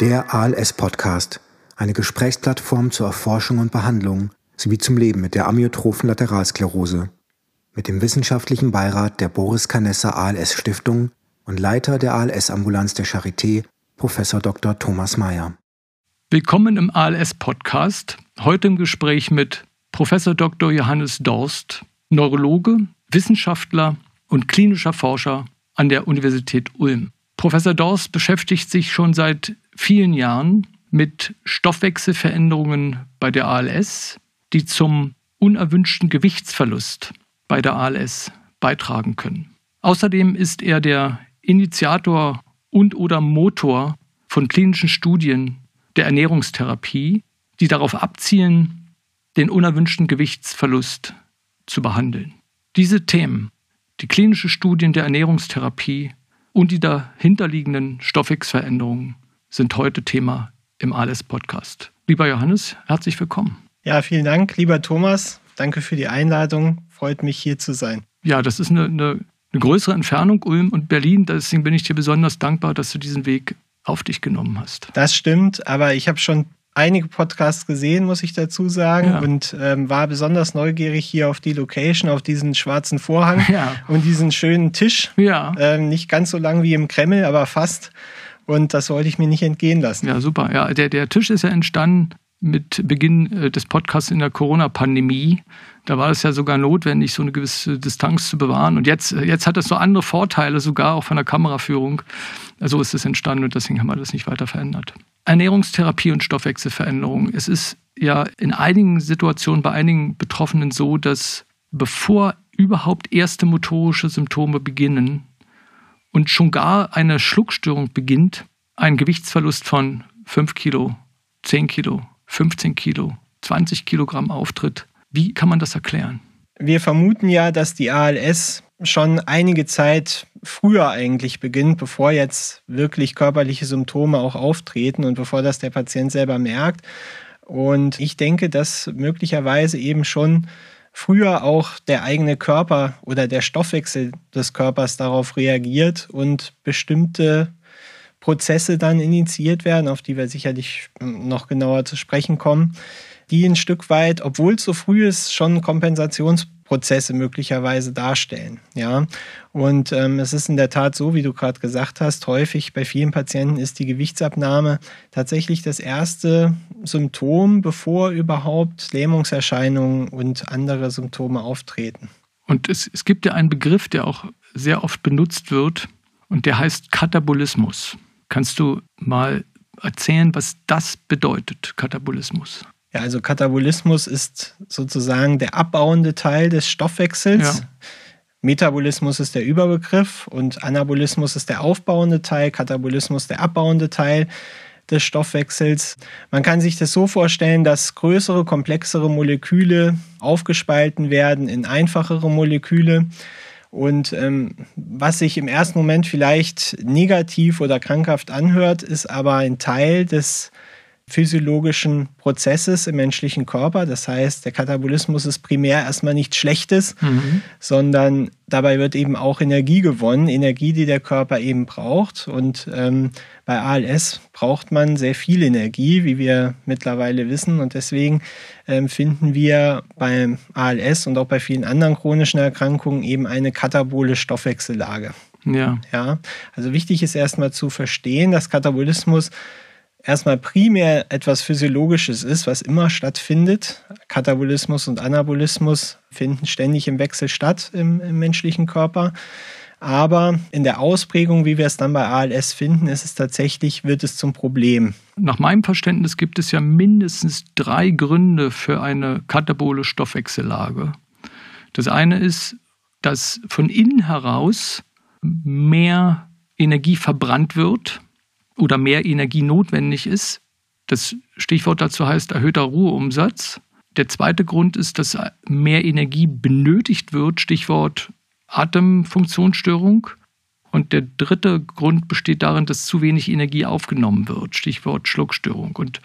Der ALS-Podcast, eine Gesprächsplattform zur Erforschung und Behandlung sowie zum Leben mit der amyotrophen Lateralsklerose. Mit dem wissenschaftlichen Beirat der Boris Canessa ALS Stiftung und Leiter der ALS-Ambulanz der Charité, Prof. Dr. Thomas Mayer. Willkommen im ALS-Podcast. Heute im Gespräch mit Prof. Dr. Johannes Dorst, Neurologe, Wissenschaftler und klinischer Forscher an der Universität Ulm. Professor Dorst beschäftigt sich schon seit vielen Jahren mit Stoffwechselveränderungen bei der ALS, die zum unerwünschten Gewichtsverlust bei der ALS beitragen können. Außerdem ist er der Initiator und oder Motor von klinischen Studien der Ernährungstherapie, die darauf abzielen, den unerwünschten Gewichtsverlust zu behandeln. Diese Themen, die klinische Studien der Ernährungstherapie und die dahinterliegenden Stoffwechselveränderungen sind heute Thema im ALS-Podcast. Lieber Johannes, herzlich willkommen. Ja, vielen Dank, lieber Thomas. Danke für die Einladung. Freut mich, hier zu sein. Ja, das ist eine, eine, eine größere Entfernung, Ulm und Berlin. Deswegen bin ich dir besonders dankbar, dass du diesen Weg auf dich genommen hast. Das stimmt, aber ich habe schon einige Podcasts gesehen, muss ich dazu sagen, ja. und ähm, war besonders neugierig hier auf die Location, auf diesen schwarzen Vorhang ja. und diesen schönen Tisch. Ja. Ähm, nicht ganz so lang wie im Kreml, aber fast. Und das wollte ich mir nicht entgehen lassen. Ja, super. Ja, der, der Tisch ist ja entstanden mit Beginn äh, des Podcasts in der Corona-Pandemie. Da war es ja sogar notwendig, so eine gewisse Distanz zu bewahren. Und jetzt, äh, jetzt hat das so andere Vorteile, sogar auch von der Kameraführung. So ist es entstanden und deswegen haben wir das nicht weiter verändert. Ernährungstherapie und Stoffwechselveränderung. Es ist ja in einigen Situationen bei einigen Betroffenen so, dass bevor überhaupt erste motorische Symptome beginnen und schon gar eine Schluckstörung beginnt, ein Gewichtsverlust von 5 Kilo, 10 Kilo, 15 Kilo, 20 Kilogramm auftritt. Wie kann man das erklären? Wir vermuten ja, dass die ALS schon einige Zeit früher eigentlich beginnt, bevor jetzt wirklich körperliche Symptome auch auftreten und bevor das der Patient selber merkt. Und ich denke, dass möglicherweise eben schon früher auch der eigene Körper oder der Stoffwechsel des Körpers darauf reagiert und bestimmte Prozesse dann initiiert werden, auf die wir sicherlich noch genauer zu sprechen kommen, die ein Stück weit, obwohl es so früh ist, schon Kompensationsprozesse möglicherweise darstellen. Ja, und ähm, es ist in der Tat so, wie du gerade gesagt hast, häufig bei vielen Patienten ist die Gewichtsabnahme tatsächlich das erste Symptom, bevor überhaupt Lähmungserscheinungen und andere Symptome auftreten. Und es, es gibt ja einen Begriff, der auch sehr oft benutzt wird, und der heißt Katabolismus. Kannst du mal erzählen, was das bedeutet, Katabolismus? Ja, also Katabolismus ist sozusagen der abbauende Teil des Stoffwechsels. Ja. Metabolismus ist der Überbegriff und Anabolismus ist der aufbauende Teil, Katabolismus der abbauende Teil des Stoffwechsels. Man kann sich das so vorstellen, dass größere, komplexere Moleküle aufgespalten werden in einfachere Moleküle. Und ähm, was sich im ersten Moment vielleicht negativ oder krankhaft anhört, ist aber ein Teil des physiologischen Prozesses im menschlichen Körper. Das heißt, der Katabolismus ist primär erstmal nichts Schlechtes, mhm. sondern dabei wird eben auch Energie gewonnen, Energie, die der Körper eben braucht. Und ähm, bei ALS braucht man sehr viel Energie, wie wir mittlerweile wissen. Und deswegen ähm, finden wir beim ALS und auch bei vielen anderen chronischen Erkrankungen eben eine katabole Stoffwechsellage. Ja. ja. Also wichtig ist erstmal zu verstehen, dass Katabolismus erstmal primär etwas Physiologisches ist, was immer stattfindet. Katabolismus und Anabolismus finden ständig im Wechsel statt im, im menschlichen Körper. Aber in der Ausprägung, wie wir es dann bei ALS finden, ist es tatsächlich, wird es zum Problem. Nach meinem Verständnis gibt es ja mindestens drei Gründe für eine katabole Stoffwechsellage. Das eine ist, dass von innen heraus mehr Energie verbrannt wird, oder mehr Energie notwendig ist. Das Stichwort dazu heißt erhöhter Ruheumsatz. Der zweite Grund ist, dass mehr Energie benötigt wird, Stichwort Atemfunktionsstörung. Und der dritte Grund besteht darin, dass zu wenig Energie aufgenommen wird, Stichwort Schluckstörung. Und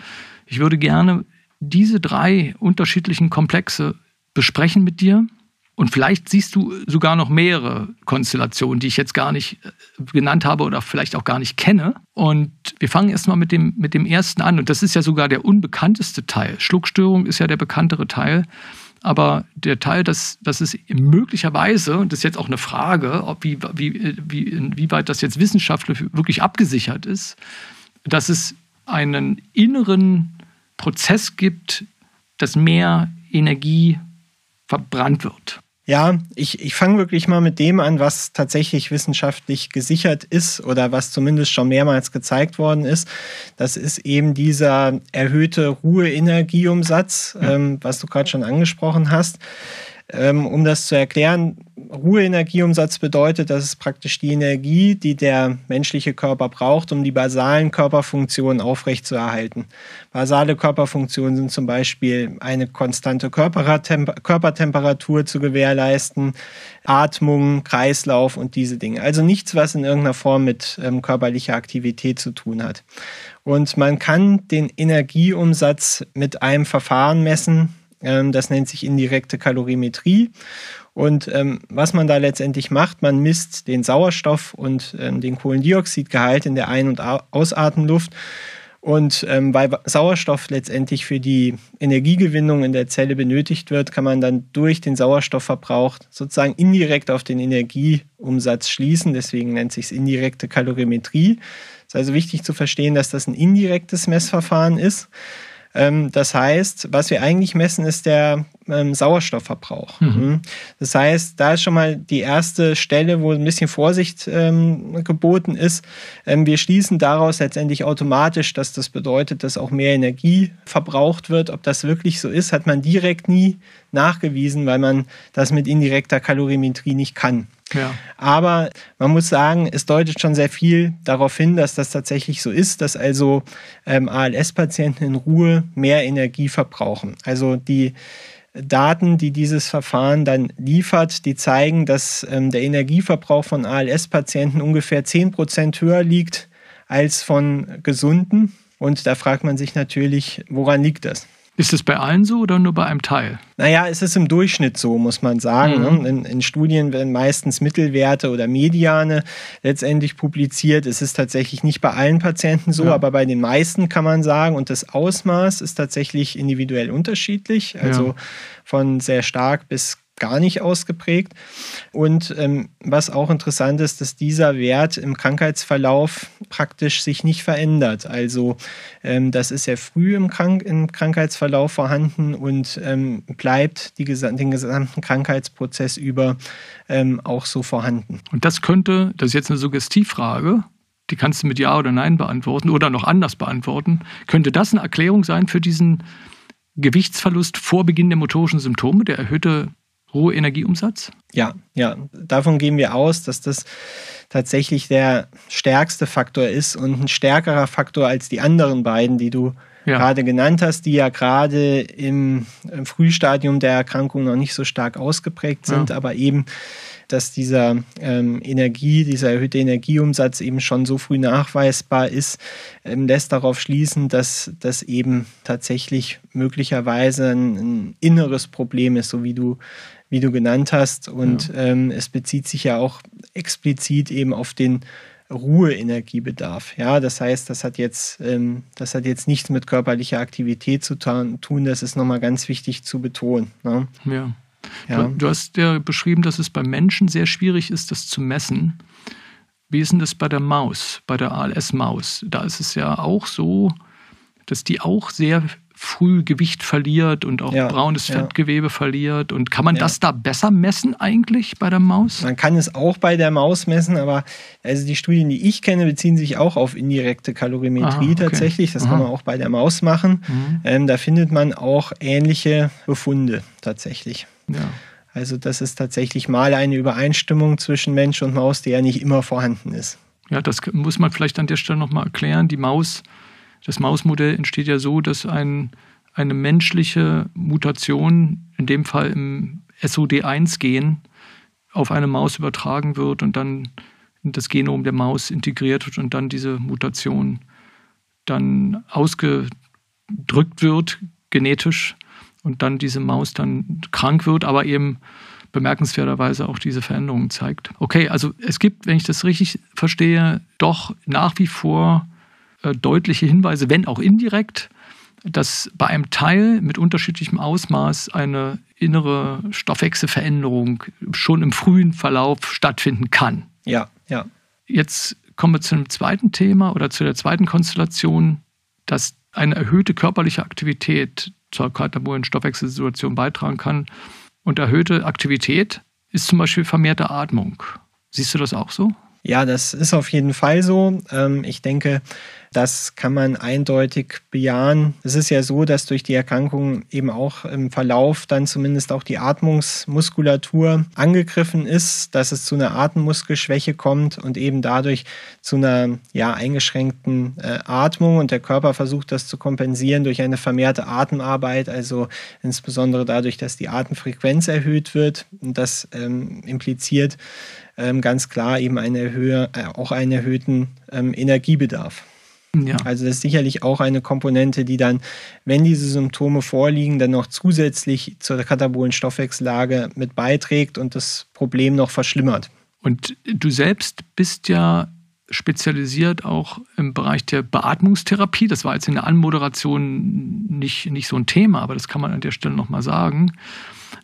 ich würde gerne diese drei unterschiedlichen Komplexe besprechen mit dir Und vielleicht siehst du sogar noch mehrere Konstellationen, die ich jetzt gar nicht äh, genannt habe oder vielleicht auch gar nicht kenne. Und wir fangen erstmal mit dem, mit dem ersten an. Und das ist ja sogar der unbekannteste Teil. Schluckstörung ist ja der bekanntere Teil. Aber der Teil, dass, dass es möglicherweise, und das ist jetzt auch eine Frage, ob wie, wie, wie, inwieweit das jetzt wissenschaftlich wirklich abgesichert ist, dass es einen inneren Prozess gibt, dass mehr Energie verbrannt wird. Ja, ich, ich fange wirklich mal mit dem an, was tatsächlich wissenschaftlich gesichert ist oder was zumindest schon mehrmals gezeigt worden ist. Das ist eben dieser erhöhte Ruheenergieumsatz, ja. ähm, was du gerade schon angesprochen hast. Ähm, um das zu erklären, Ruheenergieumsatz bedeutet, dass es praktisch die Energie, die der menschliche Körper braucht, um die basalen Körperfunktionen aufrechtzuerhalten. Basale Körperfunktionen sind zum Beispiel eine konstante Körpertemperatur zu gewährleisten, Atmung, Kreislauf und diese Dinge. Also nichts, was in irgendeiner Form mit ähm, körperlicher Aktivität zu tun hat. Und man kann den Energieumsatz mit einem Verfahren messen, das nennt sich indirekte Kalorimetrie. Und ähm, was man da letztendlich macht, man misst den Sauerstoff und ähm, den Kohlendioxidgehalt in der Ein- und Ausatemluft. Und ähm, weil Sauerstoff letztendlich für die Energiegewinnung in der Zelle benötigt wird, kann man dann durch den Sauerstoffverbrauch sozusagen indirekt auf den Energieumsatz schließen. Deswegen nennt sich es indirekte Kalorimetrie. Es ist also wichtig zu verstehen, dass das ein indirektes Messverfahren ist. Ähm, das heißt, was wir eigentlich messen, ist der ähm, Sauerstoffverbrauch. Mhm. mhm. Das heißt, da ist schon mal die erste Stelle, wo ein bisschen Vorsicht ähm, geboten ist. Ähm, wir schließen daraus letztendlich automatisch, dass das bedeutet, dass auch mehr Energie verbraucht wird. Ob das wirklich so ist, hat man direkt nie nachgewiesen, weil man das mit indirekter Kalorimetrie nicht kann. Ja. Aber man muss sagen, es deutet schon sehr viel darauf hin, dass das tatsächlich so ist, dass also ähm, ALS-Patienten in Ruhe mehr Energie verbrauchen. Also die Daten, die dieses Verfahren dann liefert, die zeigen, dass ähm, der Energieverbrauch von ALS-Patienten ungefähr 10 Prozent höher liegt als von Gesunden. Und da fragt man sich natürlich, woran liegt das? Ist es bei allen so oder nur bei einem Teil? Naja, es ist im Durchschnitt so, muss man sagen. Mhm. Ne? In, in, Studien werden meistens Mittelwerte oder Mediane letztendlich publiziert. Es ist tatsächlich nicht bei allen Patienten so, ja. aber bei den meisten kann man sagen. Und das Ausmaß ist tatsächlich individuell unterschiedlich. Also ja. von sehr stark bis gar nicht ausgeprägt. Und ähm, was auch interessant ist, dass dieser Wert im Krankheitsverlauf praktisch sich nicht verändert. Also ähm, das ist ja früh im, Krank im Krankheitsverlauf vorhanden und ähm, bleibt die, den gesamten Krankheitsprozess über ähm, auch so vorhanden. Und das könnte, das ist jetzt eine Suggestivfrage, die kannst du mit Ja oder Nein beantworten oder noch anders beantworten. Könnte das eine Erklärung sein für diesen Gewichtsverlust vor Beginn der motorischen Symptome, der erhöhte hohe Energieumsatz? Ja, ja, davon gehen wir aus, dass das tatsächlich der stärkste Faktor ist und ein stärkerer Faktor als die anderen beiden, die du ja. gerade genannt hast, die ja gerade im, im, Frühstadium der Erkrankung noch nicht so stark ausgeprägt sind, ja. aber eben dass dieser ähm, Energie, dieser erhöhte Energieumsatz eben schon so früh nachweisbar ist, ähm, lässt darauf schließen, dass das eben tatsächlich möglicherweise ein, ein, inneres Problem ist, so wie du wie du genannt hast. Und ja. ähm, es bezieht sich ja auch explizit eben auf den Ruheenergiebedarf. Ja, das heißt, das hat jetzt, ähm, das hat jetzt nichts mit körperlicher Aktivität zu tun. Das ist nochmal ganz wichtig zu betonen. Ne? Ja. Ja. Du, du, hast ja beschrieben, dass es beim Menschen sehr schwierig ist, das zu messen. Wie ist denn das bei der Maus, bei der ALS-Maus? Da ist es ja auch so, dass die auch sehr früh Gewicht verliert und auch ja, braunes ja. Fettgewebe verliert. Und kann man ja. das da besser messen eigentlich bei der Maus? Man kann es auch bei der Maus messen, aber also die Studien, die ich kenne, beziehen sich auch auf indirekte Kalorimetrie Aha, okay. tatsächlich. Das Aha. kann man auch bei der Maus machen. Mhm. Ähm, da findet man auch ähnliche Befunde tatsächlich. Ja. Also das ist tatsächlich mal eine Übereinstimmung zwischen Mensch und Maus, die ja nicht immer vorhanden ist. Ja, das muss man vielleicht an der Stelle nochmal erklären. Die Maus das Mausmodell entsteht ja so, dass ein, eine menschliche Mutation, in dem Fall im SOD1-Gen, auf eine Maus übertragen wird und dann in das Genom der Maus integriert wird und dann diese Mutation dann ausgedrückt wird, genetisch, und dann diese Maus dann krank wird, aber eben bemerkenswerterweise auch diese Veränderungen zeigt. Okay, also es gibt, wenn ich das richtig verstehe, doch nach wie vor deutliche Hinweise, wenn auch indirekt, dass bei einem Teil mit unterschiedlichem Ausmaß eine innere Stoffwechselveränderung schon im frühen Verlauf stattfinden kann. Ja, ja. Jetzt kommen wir zu einem zweiten Thema oder zu der zweiten Konstellation, dass eine erhöhte körperliche Aktivität zur katabolen Stoffwechselsituation beitragen kann. Und erhöhte Aktivität ist zum Beispiel vermehrte Atmung. Siehst du das auch so? Ja, das ist auf jeden Fall so. Ähm, ich denke, das kann man eindeutig bejahen. Es ist ja so, dass durch die Erkrankung eben auch im Verlauf dann zumindest auch die Atmungsmuskulatur angegriffen ist, dass es zu einer Atemmuskelschwäche kommt und eben dadurch zu einer ja, eingeschränkten äh, Atmung und der Körper versucht das zu kompensieren durch eine vermehrte Atemarbeit, also insbesondere dadurch, dass die Atemfrequenz erhöht wird und das ähm, impliziert ganz klar eben eine Höhe, äh, auch einen erhöhten ähm, Energiebedarf. Ja. Also das ist sicherlich auch eine Komponente, die dann, wenn diese Symptome vorliegen, dann noch zusätzlich zur katabolen Stoffwechsellage mit beiträgt und das Problem noch verschlimmert. Und du selbst bist ja spezialisiert auch im Bereich der Beatmungstherapie. Das war jetzt in der Anmoderation nicht, nicht so ein Thema, aber das kann man an der Stelle nochmal sagen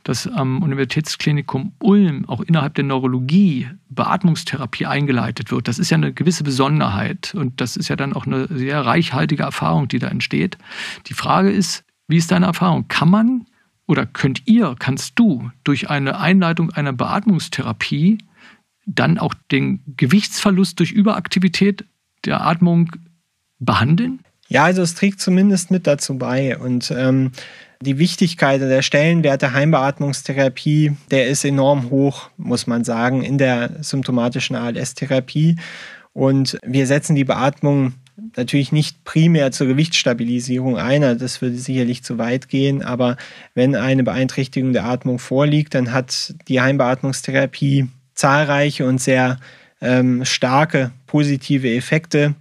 dass am Universitätsklinikum Ulm auch innerhalb der Neurologie Beatmungstherapie eingeleitet wird. Das ist ja eine gewisse Besonderheit und das ist ja dann auch eine sehr reichhaltige Erfahrung, die da entsteht. Die Frage ist, wie ist deine Erfahrung? Kann man oder könnt ihr, kannst du durch eine Einleitung einer Beatmungstherapie dann auch den Gewichtsverlust durch Überaktivität der Atmung behandeln? Ja, also es trägt zumindest mit dazu bei. Und ähm, die Wichtigkeit der Stellenwert der Heimbeatmungstherapie, der ist enorm hoch, muss man sagen, in der symptomatischen ALS-Therapie. Und wir setzen die Beatmung natürlich nicht primär zur Gewichtsstabilisierung ein, also das würde sicherlich zu weit gehen, aber wenn eine Beeinträchtigung der Atmung vorliegt, dann hat die Heimbeatmungstherapie zahlreiche und sehr ähm, starke positive Effekte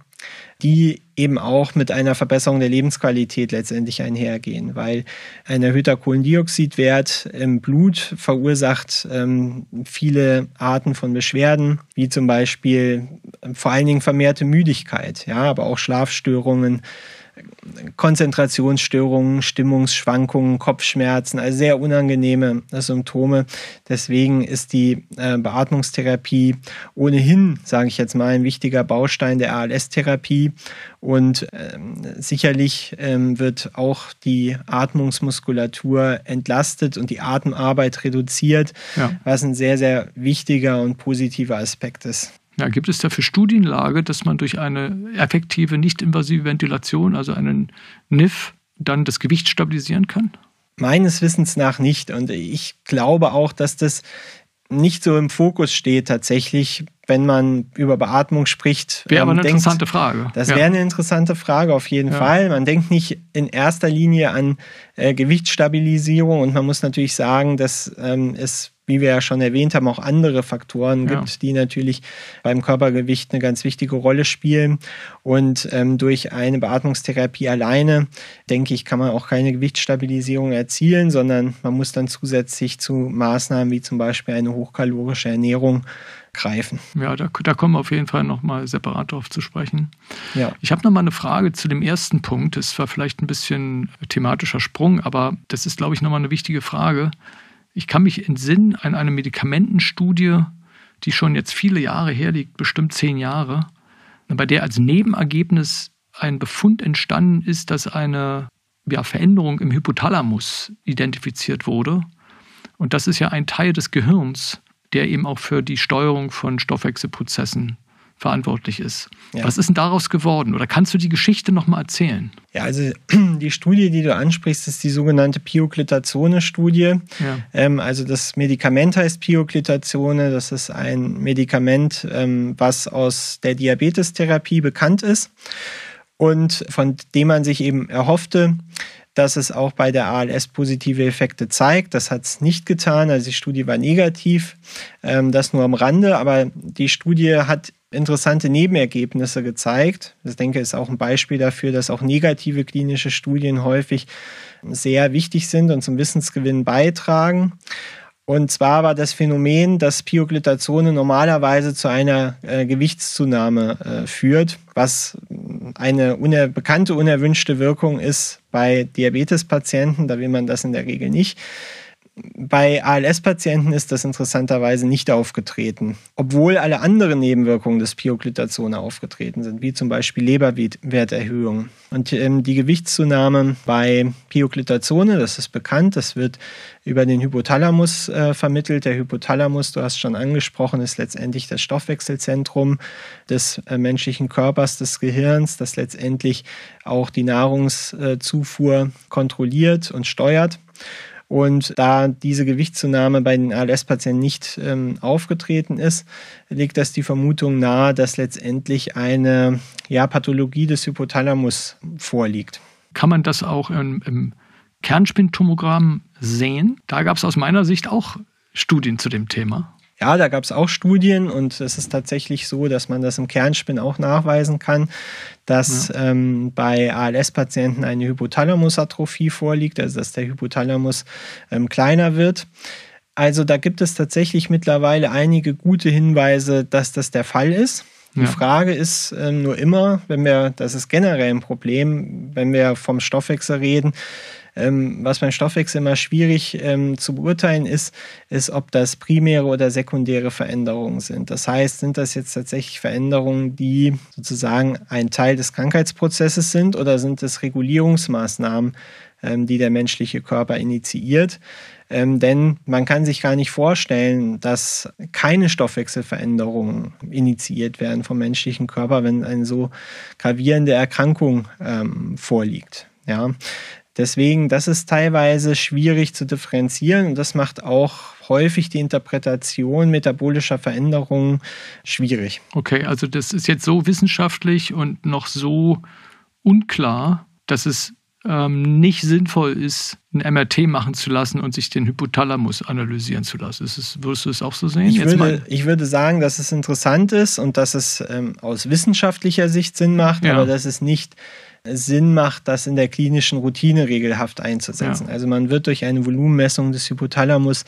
die eben auch mit einer Verbesserung der Lebensqualität letztendlich einhergehen, weil ein erhöhter Kohlendioxidwert im Blut verursacht ähm, viele Arten von Beschwerden, wie zum Beispiel äh, vor allen Dingen vermehrte Müdigkeit, ja, aber auch Schlafstörungen, Konzentrationsstörungen, Stimmungsschwankungen, Kopfschmerzen, also sehr unangenehme Symptome. Deswegen ist die äh, Beatmungstherapie ohnehin, sage ich jetzt mal, ein wichtiger Baustein der ALS-Therapie. Und ähm, sicherlich ähm, wird auch die Atmungsmuskulatur entlastet und die Atemarbeit reduziert, ja. was ein sehr, sehr wichtiger und positiver Aspekt ist. Ja, gibt es dafür Studienlage, dass man durch eine effektive, nicht-invasive Ventilation, also einen NIF, dann das Gewicht stabilisieren kann? Meines Wissens nach nicht. Und ich glaube auch, dass das nicht so im Fokus steht tatsächlich, wenn man über Beatmung spricht. Wäre aber eine denkt, interessante Frage. Das ja. wäre eine interessante Frage auf jeden ja. Fall. Man denkt nicht in erster Linie an äh, Gewichtsstabilisierung und man muss natürlich sagen, dass ähm, es wie wir ja schon erwähnt haben, auch andere Faktoren ja. gibt, die natürlich beim Körpergewicht eine ganz wichtige Rolle spielen. Und ähm, durch eine Beatmungstherapie alleine, denke ich, kann man auch keine Gewichtsstabilisierung erzielen, sondern man muss dann zusätzlich zu Maßnahmen wie zum Beispiel eine hochkalorische Ernährung greifen. Ja, da, da kommen wir auf jeden Fall nochmal separat drauf zu sprechen. Ja. Ich habe nochmal eine Frage zu dem ersten Punkt. Das war vielleicht ein bisschen thematischer Sprung, aber das ist, glaube ich, nochmal eine wichtige Frage. Ich kann mich entsinnen an eine Medikamentenstudie, die schon jetzt viele Jahre her liegt, bestimmt zehn Jahre, bei der als Nebenergebnis ein Befund entstanden ist, dass eine ja, Veränderung im Hypothalamus identifiziert wurde. Und das ist ja ein Teil des Gehirns, der eben auch für die Steuerung von Stoffwechselprozessen verantwortlich ist. Ja. Was ist denn daraus geworden? Oder kannst du die Geschichte nochmal erzählen? Ja, also die Studie, die du ansprichst, ist die sogenannte Pioglitazone-Studie. Ja. Ähm, also das Medikament heißt Pioglitazone. Das ist ein Medikament, ähm, was aus der Diabetestherapie bekannt ist und von dem man sich eben erhoffte, dass es auch bei der ALS positive Effekte zeigt. Das hat es nicht getan. Also die Studie war negativ. Ähm, das nur am Rande. Aber die Studie hat interessante Nebenergebnisse gezeigt. Ich denke, ist auch ein Beispiel dafür, dass auch negative klinische Studien häufig sehr wichtig sind und zum Wissensgewinn beitragen. Und zwar war das Phänomen, dass Pioglitazone normalerweise zu einer äh, Gewichtszunahme äh, führt, was eine uner bekannte unerwünschte Wirkung ist bei Diabetespatienten. Da will man das in der Regel nicht. Bei ALS-Patienten ist das interessanterweise nicht aufgetreten, obwohl alle anderen Nebenwirkungen des Pioglitazone aufgetreten sind, wie zum Beispiel Leberwerterhöhung. Und ähm, die Gewichtszunahme bei Pioglitazone, das ist bekannt, das wird über den Hypothalamus äh, vermittelt. Der Hypothalamus, du hast schon angesprochen, ist letztendlich das Stoffwechselzentrum des äh, menschlichen Körpers, des Gehirns, das letztendlich auch die Nahrungszufuhr kontrolliert und steuert. Und da diese Gewichtszunahme bei den ALS-Patienten nicht ähm, aufgetreten ist, liegt das die Vermutung nahe, dass letztendlich eine ja, Pathologie des Hypothalamus vorliegt. Kann man das auch im, im Kernspintomogramm sehen? Da gab es aus meiner Sicht auch Studien zu dem Thema. Ja, da gab es auch Studien und es ist tatsächlich so, dass man das im Kernspin auch nachweisen kann, dass ja. ähm, bei ALS-Patienten eine Hypothalamusatrophie vorliegt, also dass der Hypothalamus ähm, kleiner wird. Also da gibt es tatsächlich mittlerweile einige gute Hinweise, dass das der Fall ist. Die ja. Frage ist ähm, nur immer, wenn wir, das ist generell ein Problem, wenn wir vom Stoffwechsel reden, ähm, was beim Stoffwechsel immer schwierig ähm, zu beurteilen ist, ist, ob das primäre oder sekundäre Veränderungen sind. Das heißt, sind das jetzt tatsächlich Veränderungen, die sozusagen ein Teil des Krankheitsprozesses sind oder sind es Regulierungsmaßnahmen, ähm, die der menschliche Körper initiiert? Ähm, denn man kann sich gar nicht vorstellen, dass keine Stoffwechselveränderungen initiiert werden vom menschlichen Körper, wenn eine so gravierende Erkrankung ähm, vorliegt. Ja, Deswegen, das ist teilweise schwierig zu differenzieren und das macht auch häufig die Interpretation metabolischer Veränderungen schwierig. Okay, also das ist jetzt so wissenschaftlich und noch so unklar, dass es ähm, nicht sinnvoll ist, ein MRT machen zu lassen und sich den Hypothalamus analysieren zu lassen. Es, würdest du es auch so sehen? Ich würde, ich würde, sagen, dass es interessant ist und dass es ähm, aus wissenschaftlicher Sicht Sinn macht, ja. aber dass es nicht Sinn macht, das in der klinischen Routine regelhaft einzusetzen. Ja. Also man wird durch eine Volumenmessung des Hypothalamus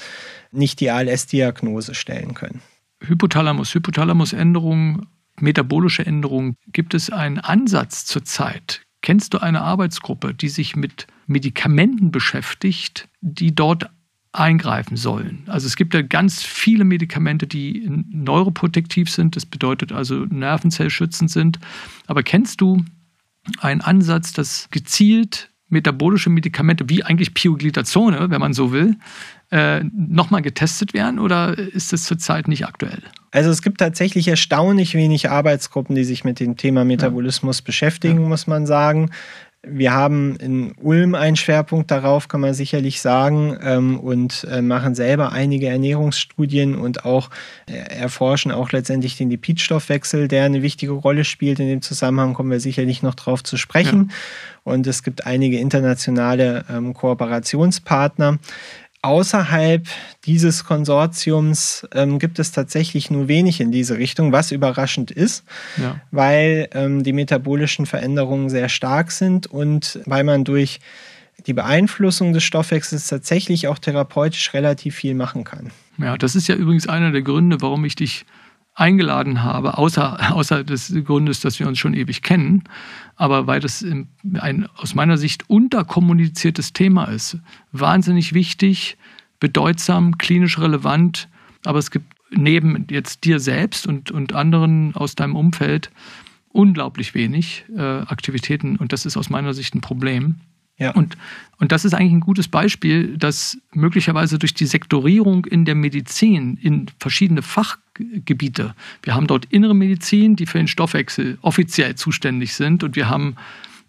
nicht die ALS-Diagnose stellen können. Hypothalamus, Hypothalamusänderung, metabolische Änderungen. Gibt es einen Ansatz zurzeit? Kennst du eine Arbeitsgruppe, die sich mit Medikamenten beschäftigt, die dort eingreifen sollen. Also es gibt ja ganz viele Medikamente, die neuroprotektiv sind, das bedeutet also nervenzellschützend sind. Aber kennst du ein Ansatz, dass gezielt metabolische Medikamente, wie eigentlich Pioglitazone, wenn man so will, äh, nochmal getestet werden oder ist das zurzeit nicht aktuell? Also es gibt tatsächlich erstaunlich wenig Arbeitsgruppen, die sich mit dem Thema Metabolismus ja. beschäftigen, ja. muss man sagen. Wir haben in Ulm einen Schwerpunkt darauf, kann man sicherlich sagen, ähm, und äh, machen selber einige Ernährungsstudien und auch äh, erforschen auch letztendlich den Lipidstoffwechsel, der eine wichtige Rolle spielt. In dem Zusammenhang kommen wir sicherlich noch drauf zu sprechen. Ja. Und es gibt einige internationale ähm, Kooperationspartner. Außerhalb dieses Konsortiums ähm, gibt es tatsächlich nur wenig in diese Richtung, was überraschend ist, ja. weil ähm, die metabolischen Veränderungen sehr stark sind und weil man durch die Beeinflussung des Stoffwechsels tatsächlich auch therapeutisch relativ viel machen kann. Ja, das ist ja übrigens einer der Gründe, warum ich dich eingeladen habe, außer, außer des Grundes, dass wir uns schon ewig kennen, aber weil das ein aus meiner Sicht unterkommuniziertes Thema ist. Wahnsinnig wichtig, bedeutsam, klinisch relevant, aber es gibt neben jetzt dir selbst und, und anderen aus deinem Umfeld unglaublich wenig äh, Aktivitäten und das ist aus meiner Sicht ein Problem. Ja. Und, und das ist eigentlich ein gutes Beispiel, dass möglicherweise durch die Sektorierung in der Medizin in verschiedene Fachgebiete, wir haben dort innere Medizin, die für den Stoffwechsel offiziell zuständig sind, und wir haben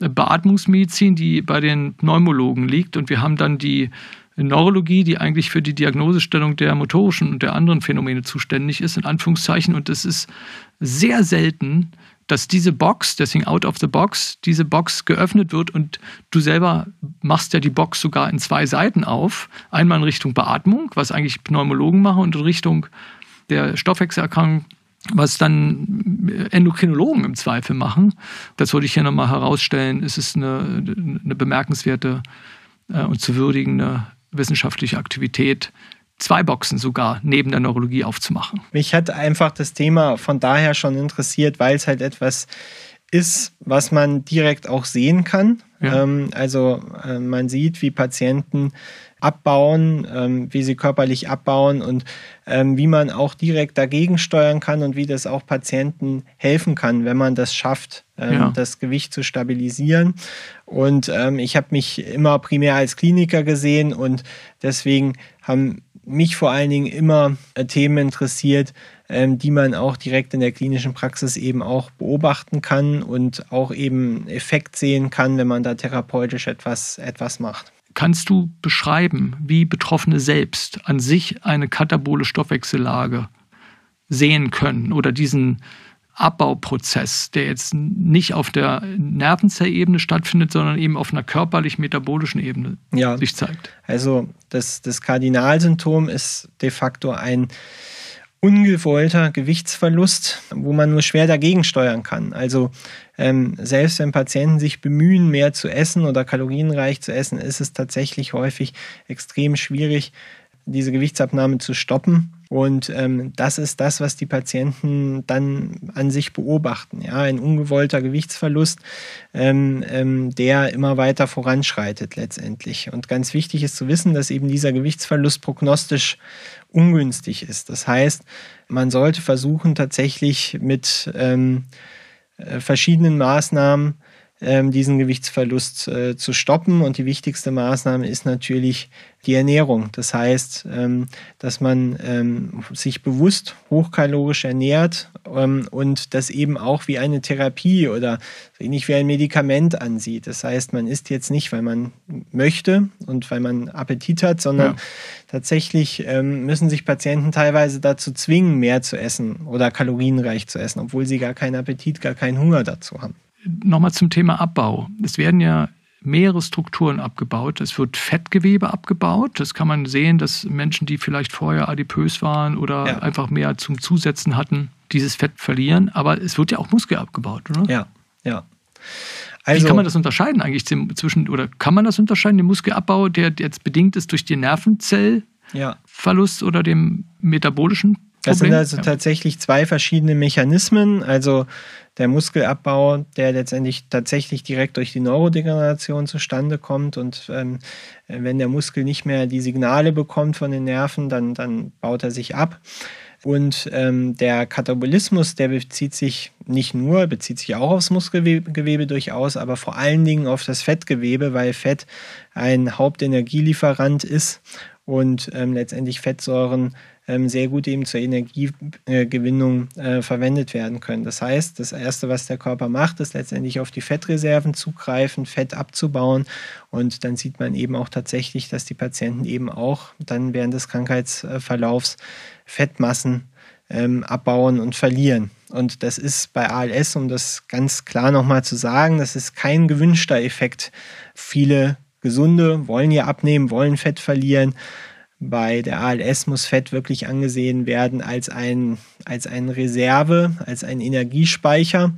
Beatmungsmedizin, die bei den Pneumologen liegt, und wir haben dann die Neurologie, die eigentlich für die Diagnosestellung der motorischen und der anderen Phänomene zuständig ist, in Anführungszeichen. Und es ist sehr selten, dass diese Box, deswegen out of the box, diese Box geöffnet wird und du selber machst ja die Box sogar in zwei Seiten auf. Einmal in Richtung Beatmung, was eigentlich Pneumologen machen, und in Richtung der Stoffwechselerkrankung, was dann Endokrinologen im Zweifel machen. Das wollte ich hier nochmal herausstellen. Es ist eine, eine bemerkenswerte äh, und zu würdigende wissenschaftliche Aktivität, zwei Boxen sogar neben der Neurologie aufzumachen. Mich hat einfach das Thema von daher schon interessiert, weil es halt etwas ist, was man direkt auch sehen kann. Ja. Ähm, also äh, man sieht, wie Patienten abbauen, ähm, wie sie körperlich abbauen und ähm, wie man auch direkt dagegen steuern kann und wie das auch Patienten helfen kann, wenn man das schafft, ähm, ja. das Gewicht zu stabilisieren. Und ähm, ich habe mich immer primär als Kliniker gesehen und deswegen haben mich vor allen Dingen immer äh, Themen interessiert, ähm, die man auch direkt in der klinischen Praxis eben auch beobachten kann und auch eben Effekt sehen kann, wenn man da therapeutisch etwas, etwas macht. Kannst du beschreiben, wie Betroffene selbst an sich eine katabole Stoffwechsellage sehen können oder diesen Abbauprozess, der jetzt nicht auf der Nervenzellebene stattfindet, sondern eben auf einer körperlich-metabolischen Ebene ja. sich zeigt? Also das, das Kardinalsymptom ist de facto ein ungewollter Gewichtsverlust, wo man nur schwer dagegen steuern kann. Also ähm, selbst wenn Patienten sich bemühen, mehr zu essen oder kalorienreich zu essen, ist es tatsächlich häufig extrem schwierig, diese Gewichtsabnahme zu stoppen. Und ähm, das ist das, was die Patienten dann an sich beobachten. Ja, ein ungewollter Gewichtsverlust, ähm, ähm, der immer weiter voranschreitet letztendlich. Und ganz wichtig ist zu wissen, dass eben dieser Gewichtsverlust prognostisch ungünstig ist. Das heißt, man sollte versuchen, tatsächlich mit ähm, äh, verschiedenen Maßnahmen diesen Gewichtsverlust äh, zu stoppen. Und die wichtigste Maßnahme ist natürlich die Ernährung. Das heißt, ähm, dass man ähm, sich bewusst hochkalorisch ernährt ähm, und das eben auch wie eine Therapie oder ähnlich wie ein Medikament ansieht. Das heißt, man isst jetzt nicht, weil man möchte und weil man Appetit hat, sondern ja. tatsächlich ähm, müssen sich Patienten teilweise dazu zwingen, mehr zu essen oder kalorienreich zu essen, obwohl sie gar keinen Appetit, gar keinen Hunger dazu haben nochmal zum Thema Abbau. Es werden ja mehrere Strukturen abgebaut. Es wird Fettgewebe abgebaut. Das kann man sehen, dass Menschen, die vielleicht vorher adipös waren oder ja. einfach mehr zum Zusetzen hatten, dieses Fett verlieren. Aber es wird ja auch Muskel abgebaut, oder? Ja, ja. Also, Wie kann man das unterscheiden eigentlich zwischen, oder kann man das unterscheiden, den Muskelabbau, der jetzt bedingt ist durch den Nervenzellverlust ja. oder dem metabolischen das sind also ja. tatsächlich zwei verschiedene Mechanismen. Also der Muskelabbau, der letztendlich tatsächlich direkt durch die Neurodegeneration zustande kommt. Und ähm, wenn der Muskel nicht mehr die Signale bekommt von den Nerven, dann, dann baut er sich ab. Und ähm, der Katabolismus, der bezieht sich nicht nur, bezieht sich auch aufs Muskelgewebe durchaus, aber vor allen Dingen auf das Fettgewebe, weil Fett ein Hauptenergielieferant ist und ähm, letztendlich Fettsäuren sehr gut eben zur Energiegewinnung äh, verwendet werden können. Das heißt, das Erste, was der Körper macht, ist letztendlich auf die Fettreserven zugreifen, Fett abzubauen. Und dann sieht man eben auch tatsächlich, dass die Patienten eben auch dann während des Krankheitsverlaufs Fettmassen ähm, abbauen und verlieren. Und das ist bei ALS, um das ganz klar nochmal zu sagen, das ist kein gewünschter Effekt. Viele Gesunde wollen ja abnehmen, wollen Fett verlieren. Bei der ALS muss Fett wirklich angesehen werden als ein, als eine Reserve, als ein Energiespeicher,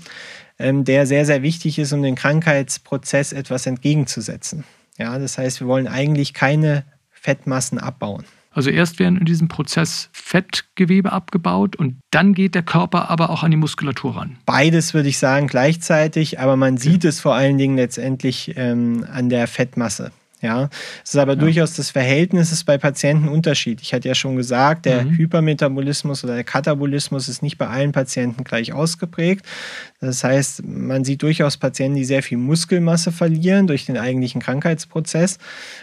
ähm, der sehr, sehr wichtig ist, um den Krankheitsprozess etwas entgegenzusetzen. Ja, das heißt, wir wollen eigentlich keine Fettmassen abbauen. Also erst werden in diesem Prozess Fettgewebe abgebaut und dann geht der Körper aber auch an die Muskulatur ran. Beides würde ich sagen gleichzeitig, aber man sieht ja. es vor allen Dingen letztendlich ähm, an der Fettmasse. Ja, es ist aber ja. durchaus das Verhältnis ist bei Patienten unterschiedlich. Ich hatte ja schon gesagt, der mhm. Hypermetabolismus oder der Katabolismus ist nicht bei allen Patienten gleich ausgeprägt. Das heißt, man sieht durchaus Patienten, die sehr viel Muskelmasse verlieren durch den eigentlichen Krankheitsprozess,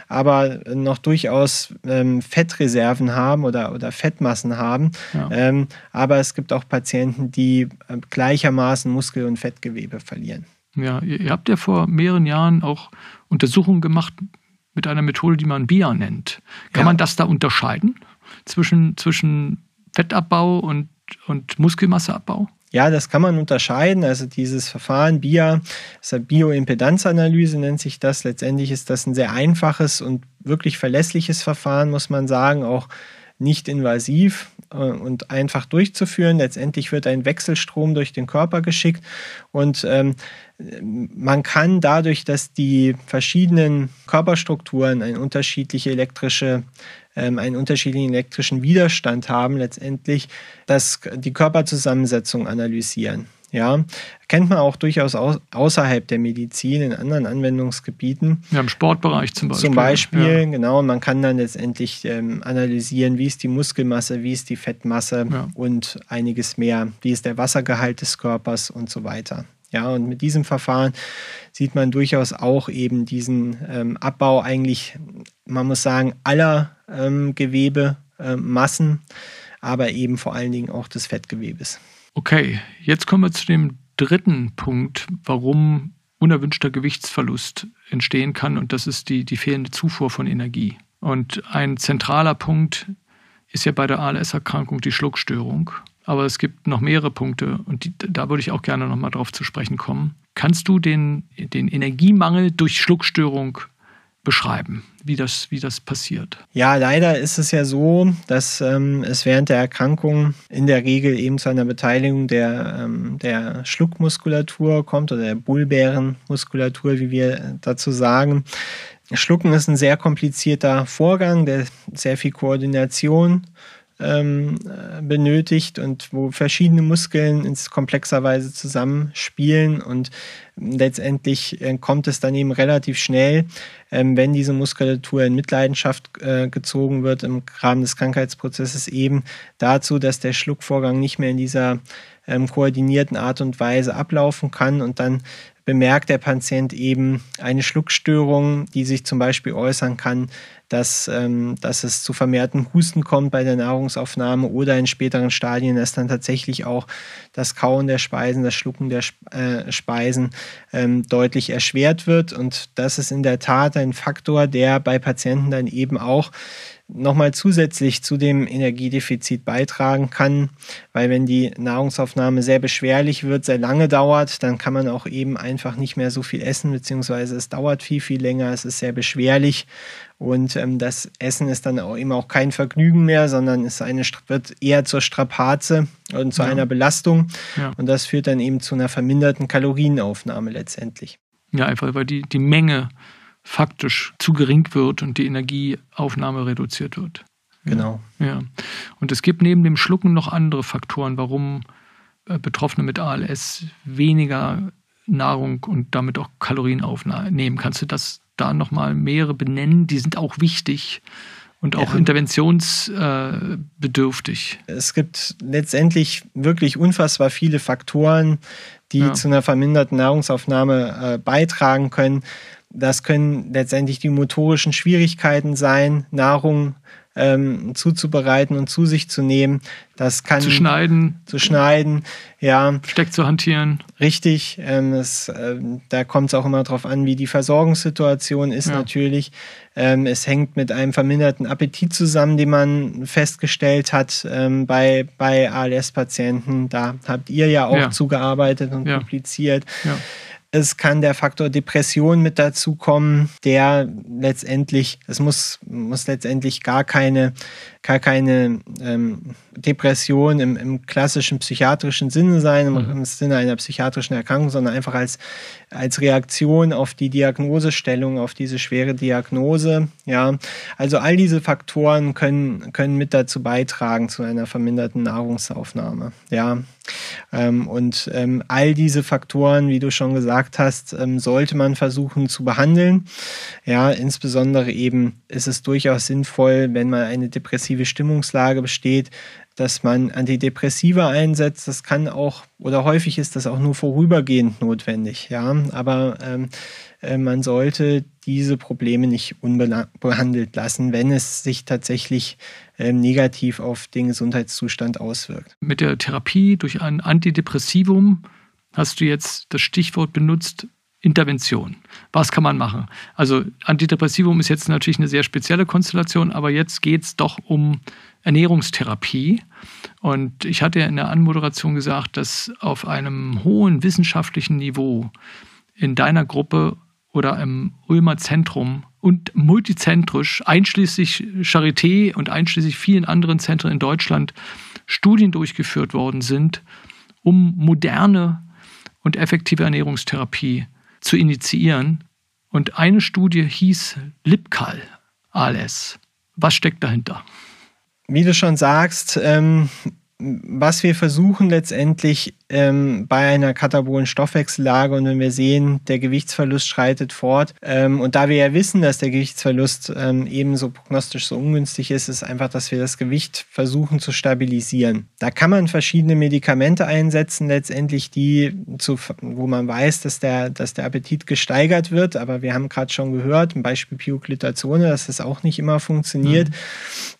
aber noch durchaus ähm, Fettreserven haben oder, oder Fettmassen haben. Ja. Ähm, aber es gibt auch Patienten, die äh, gleichermaßen Muskel- und Fettgewebe verlieren. Ja, ihr habt ja vor mehreren Jahren auch Untersuchungen gemacht mit einer Methode, die man BIA nennt. Kann ja. man das da unterscheiden zwischen, zwischen Fettabbau und, und Muskelmasseabbau? Ja, das kann man unterscheiden. Also dieses Verfahren BIA, also Bioimpedanzanalyse nennt sich das. Letztendlich ist das ein sehr einfaches und wirklich verlässliches Verfahren, muss man sagen. Auch nicht invasiv äh, und einfach durchzuführen. Letztendlich wird ein Wechselstrom durch den Körper geschickt und ähm, man kann dadurch, dass die verschiedenen Körperstrukturen eine unterschiedliche elektrische ähm, einen unterschiedlichen elektrischen Widerstand haben, letztendlich das, die Körperzusammensetzung analysieren. Ja, kennt man auch durchaus außerhalb der Medizin in anderen Anwendungsgebieten. Ja, im Sportbereich zum Beispiel. Zum Beispiel, ja. genau. Man kann dann letztendlich ähm, analysieren, wie ist die Muskelmasse, wie ist die Fettmasse ja. und einiges mehr. Wie ist der Wassergehalt des Körpers und so weiter. Ja, und mit diesem Verfahren sieht man durchaus auch eben diesen ähm, Abbau eigentlich, man muss sagen, aller ähm, Gewebemassen, ähm, aber eben vor allen Dingen auch des Fettgewebes. Okay, jetzt kommen wir zu dem dritten Punkt, warum unerwünschter Gewichtsverlust entstehen kann, und das ist die, die fehlende Zufuhr von Energie. Und ein zentraler Punkt ist ja bei der ALS-Erkrankung die Schluckstörung. Aber es gibt noch mehrere Punkte und die, da würde ich auch gerne nochmal drauf zu sprechen kommen. Kannst du den, den Energiemangel durch Schluckstörung beschreiben, wie das, wie das passiert? Ja, leider ist es ja so, dass ähm, es während der Erkrankung in der Regel eben zu einer Beteiligung der, ähm, der Schluckmuskulatur kommt oder der Bulbärenmuskulatur, wie wir dazu sagen. Schlucken ist ein sehr komplizierter Vorgang, der sehr viel Koordination ähm, benötigt und wo verschiedene Muskeln in komplexer Weise zusammenspielen und letztendlich äh, kommt es dann eben relativ schnell, ähm, wenn diese Muskulatur in Mitleidenschaft äh, gezogen wird im Rahmen des Krankheitsprozesses eben dazu, dass der Schluckvorgang nicht mehr in dieser ähm, koordinierten Art und Weise ablaufen kann und dann bemerkt der Patient eben eine Schluckstörung, die sich zum Beispiel äußern kann, dass, ähm, dass es zu vermehrtem Husten kommt bei der Nahrungsaufnahme oder in späteren Stadien, dass dann tatsächlich auch das Kauen der Speisen, das Schlucken der äh, Speisen ähm, deutlich erschwert wird. Und das ist in der Tat ein Faktor, der bei Patienten dann eben auch nochmal zusätzlich zu dem Energiedefizit beitragen kann, weil wenn die Nahrungsaufnahme sehr beschwerlich wird, sehr lange dauert, dann kann man auch eben einfach nicht mehr so viel essen, beziehungsweise es dauert viel, viel länger, es ist sehr beschwerlich und ähm, das Essen ist dann auch eben auch kein Vergnügen mehr, sondern ist eine, wird eher zur Strapaze und zu ja. einer Belastung ja. und das führt dann eben zu einer verminderten Kalorienaufnahme letztendlich. Ja, einfach weil die, die Menge faktisch zu gering wird und die Energieaufnahme reduziert wird. Genau. Ja. Und es gibt neben dem Schlucken noch andere Faktoren, warum äh, Betroffene mit ALS weniger Nahrung und damit auch Kalorien aufnehmen. Kannst du das da nochmal mehrere benennen? Die sind auch wichtig und auch ja. interventionsbedürftig. Es gibt letztendlich wirklich unfassbar viele Faktoren, die ja. zu einer verminderten Nahrungsaufnahme äh, beitragen können. Das können letztendlich die motorischen Schwierigkeiten sein, Nahrung ähm, zuzubereiten und zu sich zu nehmen. Das kann zu schneiden, zu schneiden, ja. Steck zu hantieren. Richtig. Ähm, das, äh, da kommt es auch immer darauf an, wie die Versorgungssituation ist ja. natürlich. Ähm, es hängt mit einem verminderten Appetit zusammen, den man festgestellt hat ähm, bei, bei ALS-Patienten. Da habt ihr ja auch ja. zugearbeitet und ja. publiziert. Ja. Es kann der Faktor Depression mit dazu kommen, der letztendlich, es muss, muss letztendlich gar keine, gar keine ähm, Depression im, im, klassischen psychiatrischen Sinne sein, im, mhm. im, Sinne einer psychiatrischen Erkrankung, sondern einfach als, als Reaktion auf die Diagnosestellung, auf diese schwere Diagnose. Ja, also all diese Faktoren können, können mit dazu beitragen zu einer verminderten Nahrungsaufnahme. Ja, ähm, und ähm, all diese Faktoren, wie du schon gesagt hast, ähm, sollte man versuchen zu behandeln. Ja, insbesondere eben ist es durchaus sinnvoll, wenn mal eine depressive Stimmungslage besteht, dass man Antidepressiva einsetzt. Das kann auch oder häufig ist das auch nur vorübergehend notwendig. Ja, aber ähm, äh, man sollte diese Probleme nicht unbehandelt lassen, wenn es sich tatsächlich ähm, negativ auf den Gesundheitszustand auswirkt. Mit der Therapie durch ein Antidepressivum hast du jetzt das Stichwort benutzt, Intervention. Was kann man machen? Also Antidepressivum ist jetzt natürlich eine sehr spezielle Konstellation, aber jetzt geht es doch um Ernährungstherapie. Und ich hatte ja in der Anmoderation gesagt, dass auf einem hohen wissenschaftlichen Niveau in deiner Gruppe oder im Ulmer Zentrum und multizentrisch, einschließlich Charité und einschließlich vielen anderen Zentren in Deutschland, Studien durchgeführt worden sind, um moderne und effektive Ernährungstherapie zu initiieren. Und eine Studie hieß Lipcal ALS. Was steckt dahinter? Wie du schon sagst, ähm, was wir versuchen letztendlich ähm, bei einer katabolen Stoffwechsellage und wenn wir sehen, der Gewichtsverlust schreitet fort ähm, und da wir ja wissen, dass der Gewichtsverlust ähm, ebenso prognostisch so ungünstig ist, ist einfach, dass wir das Gewicht versuchen zu stabilisieren. Da kann man verschiedene Medikamente einsetzen, letztendlich die, zu, wo man weiß, dass der, dass der Appetit gesteigert wird, aber wir haben gerade schon gehört, ein Beispiel Pioglitazone, dass das auch nicht immer funktioniert. Mhm.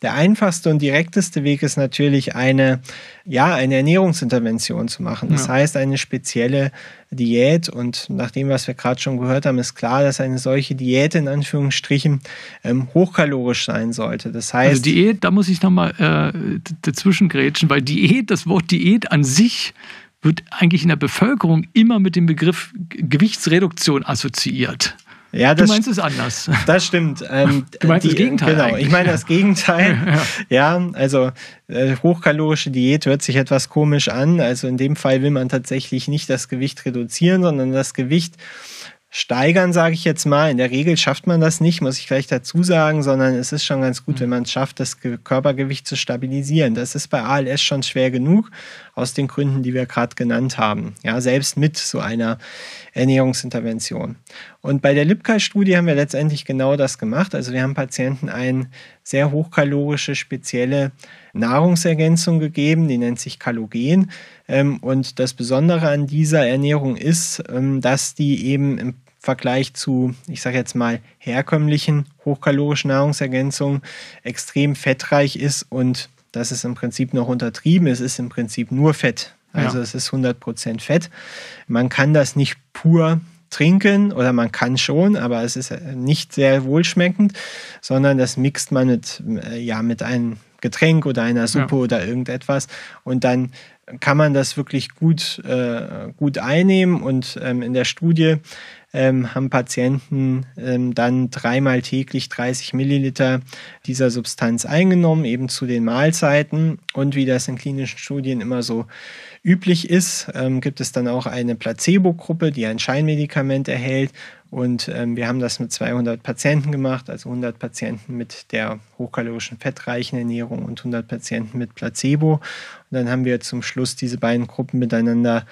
Der einfachste und direkteste Weg ist natürlich eine, ja, eine Ernährungsintervention zu machen. Das ja. heißt, eine spezielle Diät und nach dem, was wir gerade schon gehört haben, ist klar, dass eine solche Diät in Anführungsstrichen ähm, hochkalorisch sein sollte. Das heißt, also Diät, da muss ich nochmal äh, dazwischen grätschen, weil Diät, das Wort Diät an sich wird eigentlich in der Bevölkerung immer mit dem Begriff Gewichtsreduktion assoziiert. Ja, das, du meinst es anders. Das stimmt. Ähm, du meinst die, das Gegenteil. Genau, eigentlich. ich meine das Gegenteil. ja. ja, also äh, hochkalorische Diät hört sich etwas komisch an. Also in dem Fall will man tatsächlich nicht das Gewicht reduzieren, sondern das Gewicht steigern, sage ich jetzt mal. In der Regel schafft man das nicht, muss ich gleich dazu sagen, sondern es ist schon ganz gut, mhm. wenn man es schafft, das Körpergewicht zu stabilisieren. Das ist bei ALS schon schwer genug, aus den Gründen, die wir gerade genannt haben. Ja, selbst mit so einer Ernährungsintervention. Und bei der Lipkai-Studie haben wir letztendlich genau das gemacht. Also wir haben Patienten eine sehr hochkalorische, spezielle Nahrungsergänzung gegeben, die nennt sich Kalogen. Ähm, und das Besondere an dieser Ernährung ist, ähm, dass die eben im Vergleich zu, ich sage jetzt mal, herkömmlichen hochkalorischen Nahrungsergänzungen extrem fettreich ist und das ist im Prinzip noch untertrieben. Es ist im Prinzip nur Fett. Also ja. es ist 100% Fett. Man kann das nicht pur trinken oder man kann schon, aber es ist nicht sehr wohlschmeckend, sondern das mixt man mit, äh, ja, mit einem Getränk oder einer Suppe ja. oder irgendetwas und dann kann man das wirklich gut, äh, gut einnehmen und ähm, in der Studie ähm, haben Patienten ähm, dann dreimal täglich 30 Milliliter dieser Substanz eingenommen, eben zu den Mahlzeiten. Und wie das in klinischen Studien immer so üblich ist, ähm, gibt es dann auch eine Placebo-Gruppe, die ein Scheinmedikament erhält. Und ähm, wir haben das mit 200 Patienten gemacht, also 100 Patienten mit der hochkalorischen fettreichen Ernährung und 100 Patienten mit Placebo. Und dann haben wir zum Schluss diese beiden Gruppen miteinander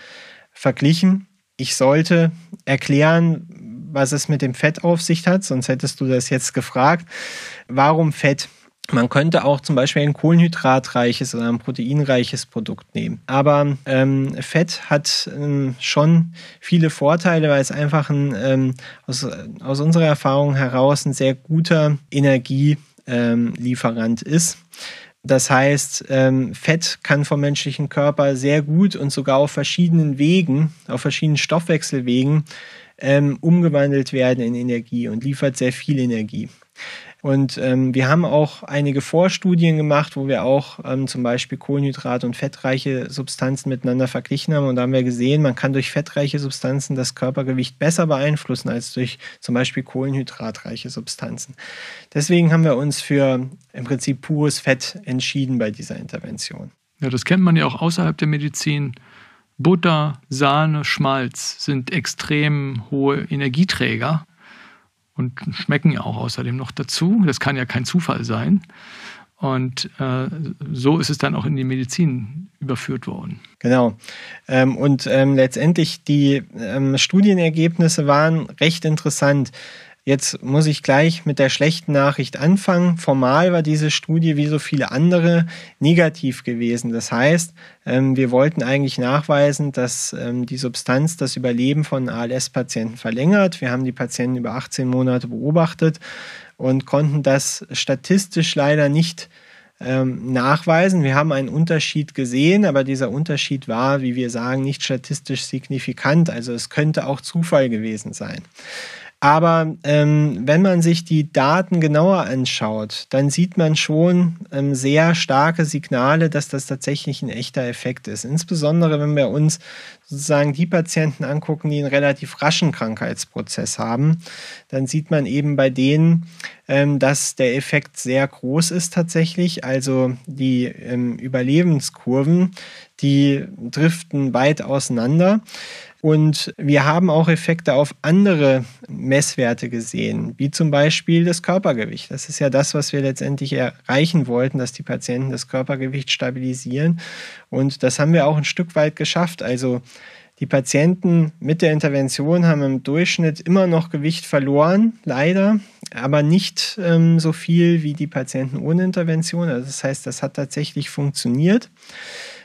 verglichen ich sollte erklären, was es mit dem Fett auf sich hat, sonst hättest du das jetzt gefragt. Warum Fett? Man könnte auch zum Beispiel ein kohlenhydratreiches oder ein proteinreiches Produkt nehmen. Aber ähm, Fett hat ähm, schon viele Vorteile, weil es einfach ein, ähm, aus, aus unserer Erfahrung heraus ein sehr guter Energielieferant ist. Das heißt, ähm, Fett kann vom menschlichen Körper sehr gut und sogar auf verschiedenen Wegen, auf verschiedenen Stoffwechselwegen ähm, umgewandelt werden in Energie und liefert sehr viel Energie. Und ähm, wir haben auch einige Vorstudien gemacht, wo wir auch ähm, zum Beispiel Kohlenhydrat- und fettreiche Substanzen miteinander verglichen haben. Und da haben wir gesehen, man kann durch fettreiche Substanzen das Körpergewicht besser beeinflussen als durch zum Beispiel kohlenhydratreiche Substanzen. Deswegen haben wir uns für im Prinzip pures Fett entschieden bei dieser Intervention. Ja, das kennt man ja auch außerhalb der Medizin. Butter, Sahne, Schmalz sind extrem hohe Energieträger und schmecken ja auch außerdem noch dazu. Das kann ja kein Zufall sein. Und äh, so ist es dann auch in die Medizin überführt worden. Genau. Ähm, und ähm, letztendlich die ähm, Studienergebnisse waren recht interessant. Jetzt muss ich gleich mit der schlechten Nachricht anfangen. Formal war diese Studie wie so viele andere negativ gewesen. Das heißt, ähm, wir wollten eigentlich nachweisen, dass ähm, die Substanz das Überleben von ALS-Patienten verlängert. Wir haben die Patienten über 18 Monate beobachtet und konnten das statistisch leider nicht ähm, nachweisen. Wir haben einen Unterschied gesehen, aber dieser Unterschied war, wie wir sagen, nicht statistisch signifikant. Also es könnte auch Zufall gewesen sein. Aber ähm, wenn man sich die Daten genauer anschaut, dann sieht man schon ähm, sehr starke Signale, dass das tatsächlich ein echter Effekt ist. Insbesondere wenn wir uns sozusagen die Patienten angucken, die einen relativ raschen Krankheitsprozess haben, dann sieht man eben bei denen, ähm, dass der Effekt sehr groß ist tatsächlich. Also die ähm, Überlebenskurven, die driften weit auseinander. Und wir haben auch Effekte auf andere Messwerte gesehen, wie zum Beispiel das Körpergewicht. Das ist ja das, was wir letztendlich erreichen wollten, dass die Patienten das Körpergewicht stabilisieren. Und das haben wir auch ein Stück weit geschafft. Also die Patienten mit der Intervention haben im Durchschnitt immer noch Gewicht verloren, leider, aber nicht ähm, so viel wie die Patienten ohne Intervention. Also das heißt, das hat tatsächlich funktioniert.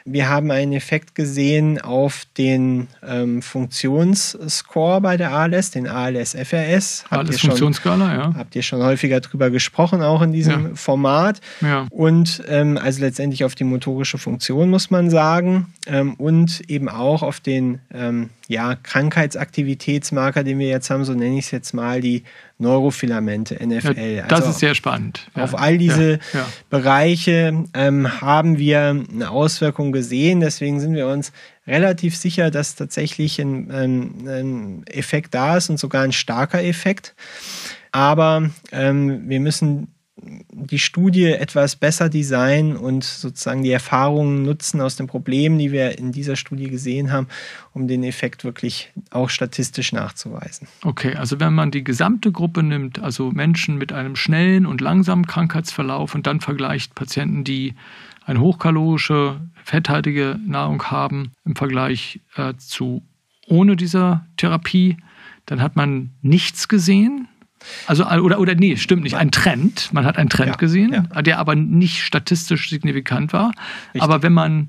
Wir haben einen Effekt gesehen auf den ähm, Funktionsscore bei der ALS, den ALS-FRS. ALS-Funktionsskala, ja. Habt ihr schon häufiger drüber gesprochen, auch in diesem ja. Format. Ja. Und ähm, also letztendlich auf die motorische Funktion, muss man sagen. Ähm, und eben auch auf den ähm, ja, Krankheitsaktivitätsmarker, den wir jetzt haben, so nenne ich es jetzt mal, die Neurofilamente, NFL. Ja, das also ist sehr spannend. Ja, auf all diese ja, Bereiche ähm, haben wir eine Auswirkung gesehen. Deswegen sind wir uns relativ sicher, dass tatsächlich ein, ein, ein Effekt da ist und sogar ein starker Effekt. Aber ähm, wir müssen die Studie etwas besser designen und sozusagen die Erfahrungen nutzen aus den Problemen, die wir in dieser Studie gesehen haben, um den Effekt wirklich auch statistisch nachzuweisen. Okay, also wenn man die gesamte Gruppe nimmt, also Menschen mit einem schnellen und langsamen Krankheitsverlauf und dann vergleicht Patienten, die eine hochkalorische, fetthaltige Nahrung haben im Vergleich äh, zu ohne dieser Therapie, dann hat man nichts gesehen also, oder, oder nee, stimmt nicht. Ein Trend. Man hat einen Trend ja, gesehen, ja. der aber nicht statistisch signifikant war. Richtig. Aber wenn man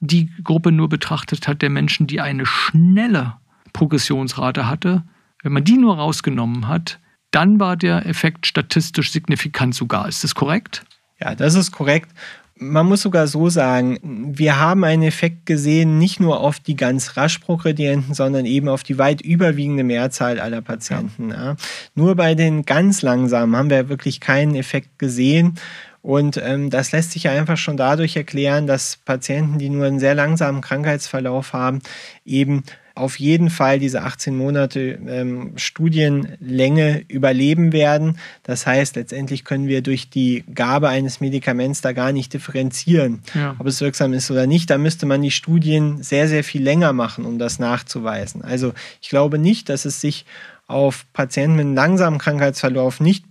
die Gruppe nur betrachtet hat der Menschen, die eine schnelle Progressionsrate hatte, wenn man die nur rausgenommen hat, dann war der Effekt statistisch signifikant sogar. Ist das korrekt? Ja, das ist korrekt. Man muss sogar so sagen, wir haben einen Effekt gesehen, nicht nur auf die ganz rasch Progredienten, sondern eben auf die weit überwiegende Mehrzahl aller Patienten. Ja. Nur bei den ganz langsamen haben wir wirklich keinen Effekt gesehen. Und ähm, das lässt sich einfach schon dadurch erklären, dass Patienten, die nur einen sehr langsamen Krankheitsverlauf haben, eben auf jeden Fall diese 18 Monate ähm, Studienlänge überleben werden. Das heißt, letztendlich können wir durch die Gabe eines Medikaments da gar nicht differenzieren, ja. ob es wirksam ist oder nicht. Da müsste man die Studien sehr, sehr viel länger machen, um das nachzuweisen. Also ich glaube nicht, dass es sich auf Patienten mit einem langsamen Krankheitsverlauf nicht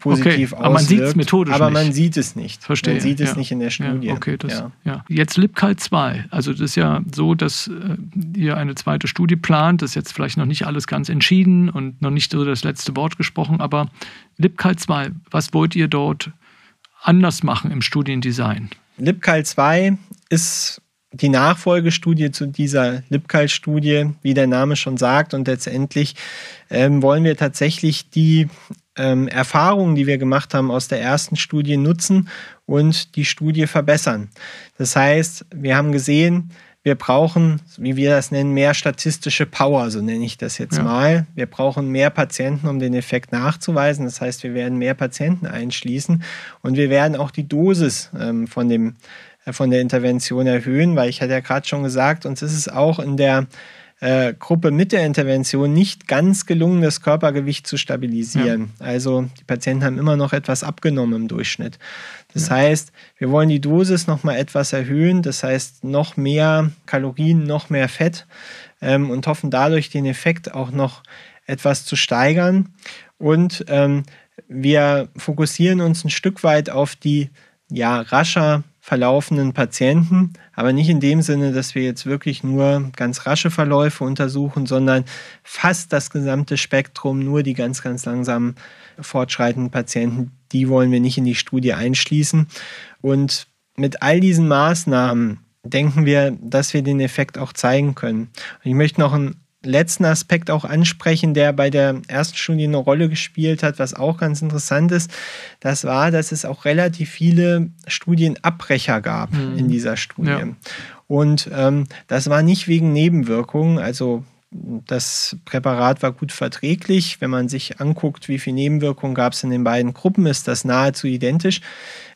positiv okay, aber man sieht es methodisch aber nicht. man sieht es nicht. Verstehe. Man sieht es ja. nicht in der Studie. Ja, okay, das, ja. ja. Jetzt LibCal 2. Also das ist ja so, dass äh, ihr eine zweite Studie plant. Das ist jetzt vielleicht noch nicht alles ganz entschieden und noch nicht so das letzte Wort gesprochen. Aber LibCal 2, was wollt ihr dort anders machen im Studiendesign? LibCal 2 ist die Nachfolgestudie zu dieser LibCal-Studie, wie der Name schon sagt. Und letztendlich ähm, wollen wir tatsächlich die ähm, Erfahrungen, die wir gemacht haben aus der ersten Studie nutzen und die Studie verbessern. Das heißt, wir haben gesehen, wir brauchen, wie wir das nennen, mehr statistische Power, so nenne ich das jetzt ja. mal. Wir brauchen mehr Patienten, um den Effekt nachzuweisen. Das heißt, wir werden mehr Patienten einschließen und wir werden auch die Dosis ähm, von, dem, äh, von der Intervention erhöhen, weil ich hatte ja gerade schon gesagt, uns ist es auch in der äh, Gruppe mit der Intervention nicht ganz gelungen, das Körpergewicht zu stabilisieren. Ja. Also die Patienten haben immer noch etwas abgenommen im Durchschnitt. Das ja. heißt, wir wollen die Dosis noch mal etwas erhöhen, das heißt noch mehr Kalorien, noch mehr Fett ähm, und hoffen dadurch den Effekt auch noch etwas zu steigern. Und ähm, wir fokussieren uns ein Stück weit auf die ja, rascher verlaufenden Patienten, aber nicht in dem Sinne, dass wir jetzt wirklich nur ganz rasche Verläufe untersuchen, sondern fast das gesamte Spektrum, nur die ganz, ganz langsam fortschreitenden Patienten, die wollen wir nicht in die Studie einschließen. Und mit all diesen Maßnahmen denken wir, dass wir den Effekt auch zeigen können. Und ich möchte noch einen letzten Aspekt auch ansprechen, der bei der ersten Studie eine Rolle gespielt hat, was auch ganz interessant ist. Das war, dass es auch relativ viele Studienabbrecher gab mhm. in dieser Studie. Ja. Und ähm, das war nicht wegen Nebenwirkungen, also das Präparat war gut verträglich. Wenn man sich anguckt, wie viele Nebenwirkungen gab es in den beiden Gruppen, ist das nahezu identisch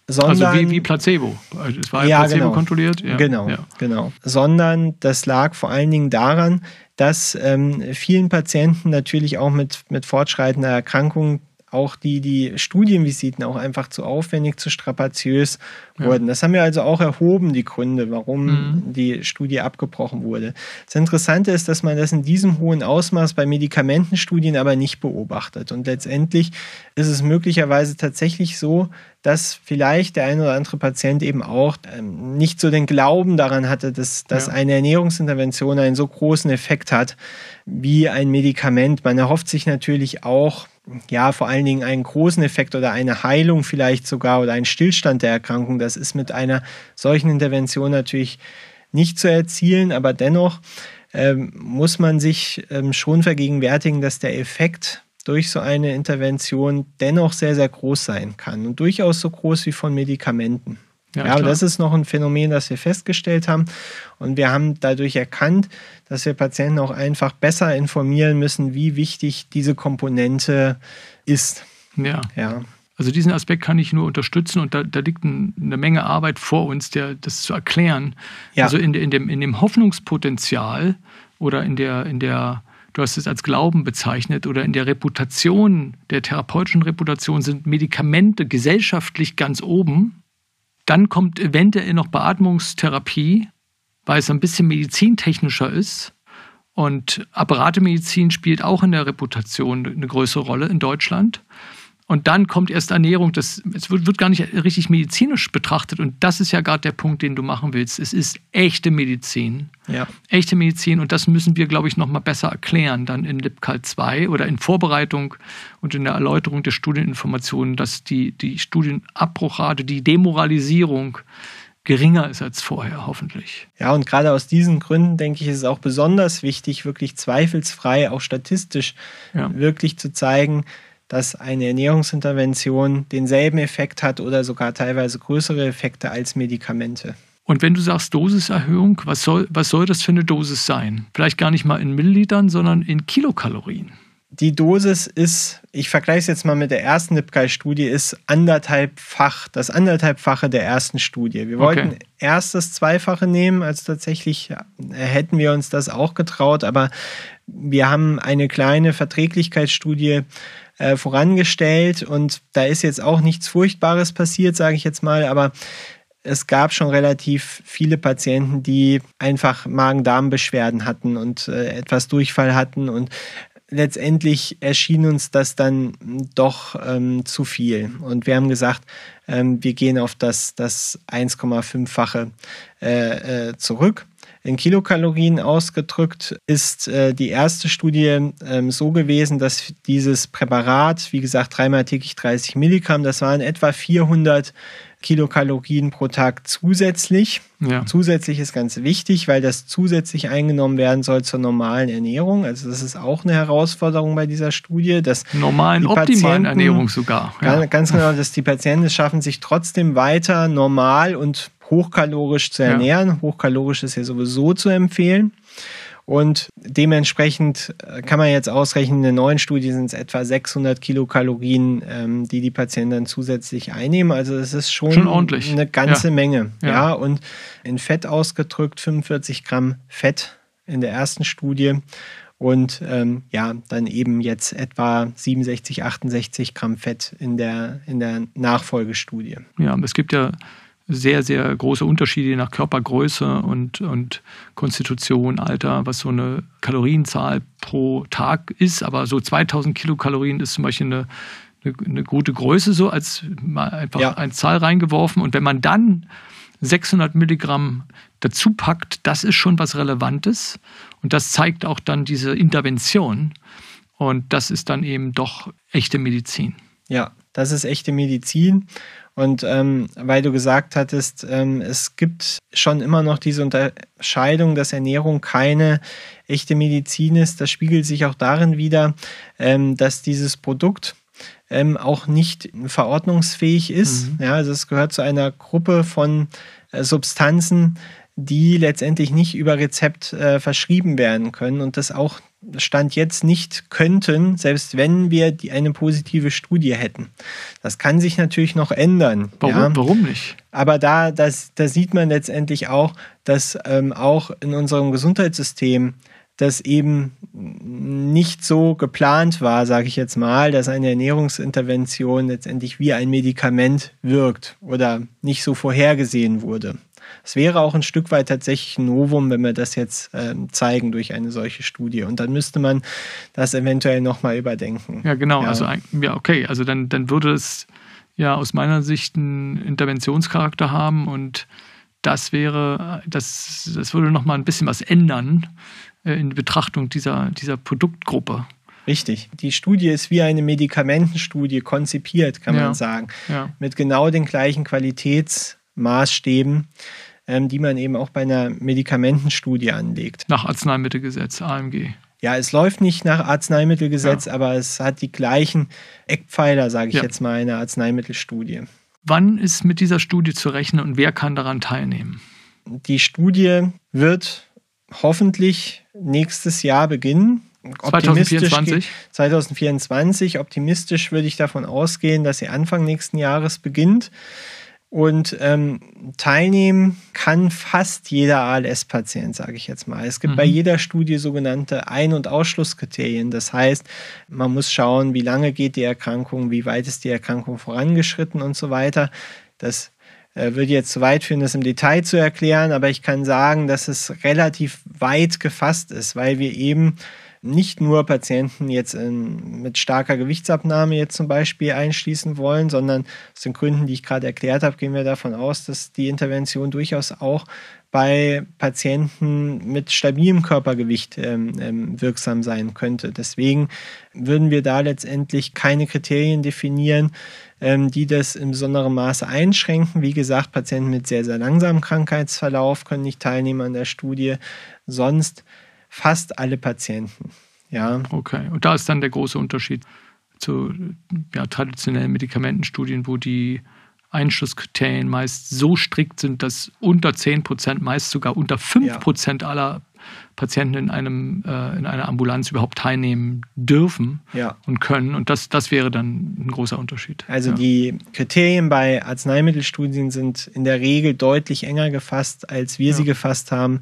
Sondern, also wie, wie Placebo. Es war ja, Placebo genau, kontrolliert. Ja, genau, ja. genau. Sondern das lag vor allen Dingen daran, dass ähm, vielen Patienten natürlich auch mit, mit fortschreitender Erkrankung auch die, die Studienvisiten auch einfach zu aufwendig, zu strapaziös ja. wurden. Das haben wir also auch erhoben, die Gründe, warum mhm. die Studie abgebrochen wurde. Das Interessante ist, dass man das in diesem hohen Ausmaß bei Medikamentenstudien aber nicht beobachtet. Und letztendlich ist es möglicherweise tatsächlich so, dass vielleicht der ein oder andere Patient eben auch ähm, nicht so den Glauben daran hatte, dass, dass ja. eine Ernährungsintervention einen so großen Effekt hat wie ein Medikament. Man erhofft sich natürlich auch, ja, vor allen Dingen einen großen Effekt oder eine Heilung vielleicht sogar oder einen Stillstand der Erkrankung. Das ist mit einer solchen Intervention natürlich nicht zu erzielen, aber dennoch ähm, muss man sich ähm, schon vergegenwärtigen, dass der Effekt durch so eine Intervention dennoch sehr, sehr groß sein kann und durchaus so groß wie von Medikamenten. Ja, ja aber das ist noch ein Phänomen, das wir festgestellt haben. Und wir haben dadurch erkannt, dass wir Patienten auch einfach besser informieren müssen, wie wichtig diese Komponente ist. Ja. ja. Also diesen Aspekt kann ich nur unterstützen und da, da liegt ein, eine Menge Arbeit vor uns, der, das zu erklären. Ja. Also in, in, dem, in dem Hoffnungspotenzial oder in der, in der du hast es als Glauben bezeichnet, oder in der Reputation, der therapeutischen Reputation sind Medikamente gesellschaftlich ganz oben. Dann kommt eventuell noch Beatmungstherapie, weil es ein bisschen medizintechnischer ist. Und Apparatemedizin spielt auch in der Reputation eine größere Rolle in Deutschland. Und dann kommt erst Ernährung. Das, es wird, wird gar nicht richtig medizinisch betrachtet. Und das ist ja gerade der Punkt, den du machen willst. Es ist echte Medizin. Ja. Echte Medizin. Und das müssen wir, glaube ich, noch mal besser erklären, dann in LibCal 2 oder in Vorbereitung und in der Erläuterung der Studieninformationen, dass die, die Studienabbruchrate, die Demoralisierung geringer ist als vorher, hoffentlich. Ja, und gerade aus diesen Gründen, denke ich, ist es auch besonders wichtig, wirklich zweifelsfrei, auch statistisch, ja. wirklich zu zeigen, dass eine Ernährungsintervention denselben Effekt hat oder sogar teilweise größere Effekte als Medikamente. Und wenn du sagst Dosiserhöhung, was soll, was soll das für eine Dosis sein? Vielleicht gar nicht mal in Millilitern, sondern in Kilokalorien. Die Dosis ist, ich vergleiche es jetzt mal mit der ersten Lipkai-Studie, ist anderthalbfach, das anderthalbfache der ersten Studie. Wir wollten okay. erst das Zweifache nehmen, als tatsächlich hätten wir uns das auch getraut, aber wir haben eine kleine Verträglichkeitsstudie äh, vorangestellt und da ist jetzt auch nichts Furchtbares passiert, sage ich jetzt mal, aber es gab schon relativ viele Patienten, die einfach Magen-Darm-Beschwerden hatten und äh, etwas Durchfall hatten und letztendlich erschien uns das dann doch ähm, zu viel. Und wir haben gesagt, ähm, wir gehen auf das, das 1,5-fache äh, äh, zurück. In Kilokalorien ausgedrückt ist äh, die erste Studie ähm, so gewesen, dass dieses Präparat, wie gesagt, dreimal täglich 30 Milligramm, das waren etwa 400 Kilokalorien pro Tag zusätzlich. Ja. Zusätzlich ist ganz wichtig, weil das zusätzlich eingenommen werden soll zur normalen Ernährung. Also das ist auch eine Herausforderung bei dieser Studie. Dass normalen, optimalen Ernährung sogar. Ja. Ganz genau, dass die Patienten es schaffen, sich trotzdem weiter normal und hochkalorisch zu ernähren. Ja. Hochkalorisch ist ja sowieso zu empfehlen. Und dementsprechend äh, kann man jetzt ausrechnen, in der neuen Studie sind es etwa 600 Kilokalorien, ähm, die die Patienten dann zusätzlich einnehmen. Also es ist schon, schon ordentlich. eine ganze ja. Menge. Ja. ja, und in Fett ausgedrückt 45 Gramm Fett in der ersten Studie und ähm, ja, dann eben jetzt etwa 67, 68 Gramm Fett in der, in der Nachfolgestudie. Ja, es gibt ja sehr, sehr große Unterschiede nach Körpergröße und, und Konstitution, Alter, was so eine Kalorienzahl pro Tag ist. Aber so 2000 Kilokalorien ist zum Beispiel eine, eine, eine gute Größe, so als mal einfach ja. eine Zahl reingeworfen. Und wenn man dann 600 Milligramm dazu packt, das ist schon was Relevantes. Und das zeigt auch dann diese Intervention. Und das ist dann eben doch echte Medizin. Ja, das ist echte Medizin. Und ähm, weil du gesagt hattest, ähm, es gibt schon immer noch diese Unterscheidung, dass Ernährung keine echte Medizin ist, das spiegelt sich auch darin wider, ähm, dass dieses Produkt ähm, auch nicht verordnungsfähig ist. Mhm. Ja, also es gehört zu einer Gruppe von äh, Substanzen, die letztendlich nicht über Rezept äh, verschrieben werden können und das auch Stand jetzt nicht könnten, selbst wenn wir die, eine positive Studie hätten. Das kann sich natürlich noch ändern. Warum, ja. warum nicht? Aber da, das, da sieht man letztendlich auch, dass ähm, auch in unserem Gesundheitssystem das eben nicht so geplant war, sage ich jetzt mal, dass eine Ernährungsintervention letztendlich wie ein Medikament wirkt oder nicht so vorhergesehen wurde. Es wäre auch ein Stück weit tatsächlich ein Novum, wenn wir das jetzt äh, zeigen durch eine solche Studie. Und dann müsste man das eventuell nochmal überdenken. Ja, genau. Ja. Also, ja, okay. Also dann, dann würde es ja aus meiner Sicht einen Interventionscharakter haben und das wäre, das, das würde nochmal ein bisschen was ändern äh, in Betrachtung dieser, dieser Produktgruppe. Richtig. Die Studie ist wie eine Medikamentenstudie konzipiert, kann ja. man sagen. Ja. Mit genau den gleichen Qualitätsmaßstäben, ähm, die man eben auch bei einer Medikamentenstudie anlegt. Nach Arzneimittelgesetz, AMG. Ja, es läuft nicht nach Arzneimittelgesetz, ja. aber es hat die gleichen Eckpfeiler, sage ich ja. jetzt mal, einer Arzneimittelstudie. Wann ist mit dieser Studie zu rechnen und wer kann daran teilnehmen? Die Studie wird hoffentlich nächstes Jahr beginnen. 2024? 2024. Optimistisch würde ich davon ausgehen, dass sie Anfang nächsten Jahres beginnt. Und ähm, teilnehmen kann fast jeder ALS-Patient, sage ich jetzt mal. Es gibt mhm. bei jeder Studie sogenannte Ein- und Ausschlusskriterien. Das heißt, man muss schauen, wie lange geht die Erkrankung, wie weit ist die Erkrankung vorangeschritten und so weiter. Das äh, würde jetzt zu weit führen, das im Detail zu erklären, aber ich kann sagen, dass es relativ weit gefasst ist, weil wir eben nicht nur Patienten jetzt in, mit starker Gewichtsabnahme jetzt zum Beispiel einschließen wollen, sondern aus den Gründen, die ich gerade erklärt habe, gehen wir davon aus, dass die Intervention durchaus auch bei Patienten mit stabilem Körpergewicht ähm, ähm, wirksam sein könnte. Deswegen würden wir da letztendlich keine Kriterien definieren, ähm, die das in besonderem Maße einschränken. Wie gesagt, Patienten mit sehr, sehr langsamem Krankheitsverlauf können nicht teilnehmen an der Studie. Sonst fast alle Patienten. Ja. Okay, und da ist dann der große Unterschied zu ja, traditionellen Medikamentenstudien, wo die Einschlusskriterien meist so strikt sind, dass unter 10 Prozent, meist sogar unter 5 Prozent ja. aller Patienten in, einem, äh, in einer Ambulanz überhaupt teilnehmen dürfen ja. und können. Und das, das wäre dann ein großer Unterschied. Also ja. die Kriterien bei Arzneimittelstudien sind in der Regel deutlich enger gefasst, als wir sie gefasst haben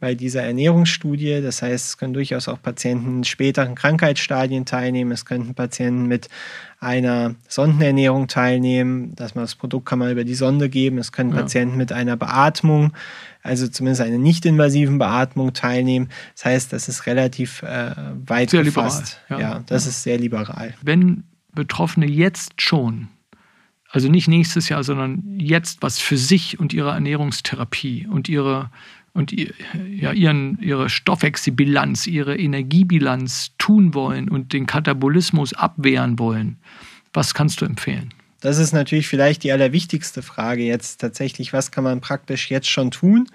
bei dieser Ernährungsstudie. Das heißt, es können durchaus auch Patienten in späteren Krankheitsstadien teilnehmen. Es könnten Patienten mit einer Sondenernährung teilnehmen. Dass man das Produkt kann man über die Sonde geben. Es können ja. Patienten mit einer Beatmung, also zumindest einer nicht-invasiven Beatmung teilnehmen. Das heißt, das ist relativ äh, weit sehr gefasst. Liberal, ja. ja das ja. ist sehr liberal. Wenn Betroffene jetzt schon also nicht nächstes Jahr, sondern jetzt was für sich und ihre Ernährungstherapie und ihre und ja, ihren, ihre Stoffwechselbilanz, ihre Energiebilanz tun wollen und den Katabolismus abwehren wollen, was kannst du empfehlen? Das ist natürlich vielleicht die allerwichtigste Frage jetzt tatsächlich. Was kann man praktisch jetzt schon tun?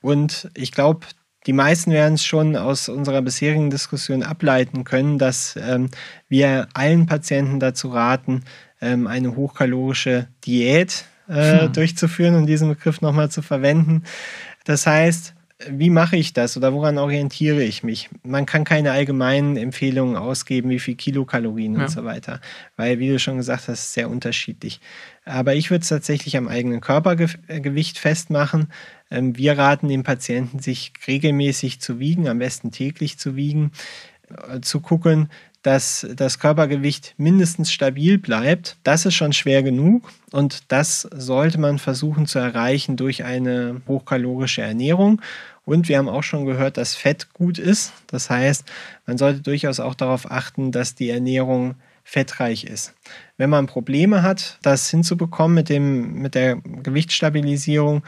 Und ich glaube, die meisten werden es schon aus unserer bisherigen Diskussion ableiten können, dass ähm, wir allen Patienten dazu raten, ähm, eine hochkalorische Diät äh, hm. durchzuführen, um diesen Begriff nochmal zu verwenden. Das heißt, wie mache ich das oder woran orientiere ich mich? Man kann keine allgemeinen Empfehlungen ausgeben, wie viel Kilokalorien ja. und so weiter, weil, wie du schon gesagt hast, ist sehr unterschiedlich. Aber ich würde es tatsächlich am eigenen Körpergewicht festmachen. Ähm, wir raten den Patienten, sich regelmäßig zu wiegen, am besten täglich zu wiegen, äh, zu gucken, dass das Körpergewicht mindestens stabil bleibt, das ist schon schwer genug und das sollte man versuchen zu erreichen durch eine hochkalorische Ernährung. Und wir haben auch schon gehört, dass Fett gut ist. Das heißt, man sollte durchaus auch darauf achten, dass die Ernährung fettreich ist. Wenn man Probleme hat, das hinzubekommen mit, dem, mit der Gewichtsstabilisierung,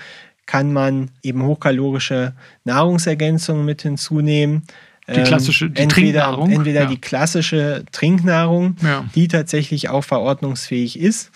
kann man eben hochkalorische Nahrungsergänzungen mit hinzunehmen. Die ähm, klassische die entweder, Trinknahrung. Entweder ja. die klassische Trinknahrung, ja. die tatsächlich auch verordnungsfähig ist.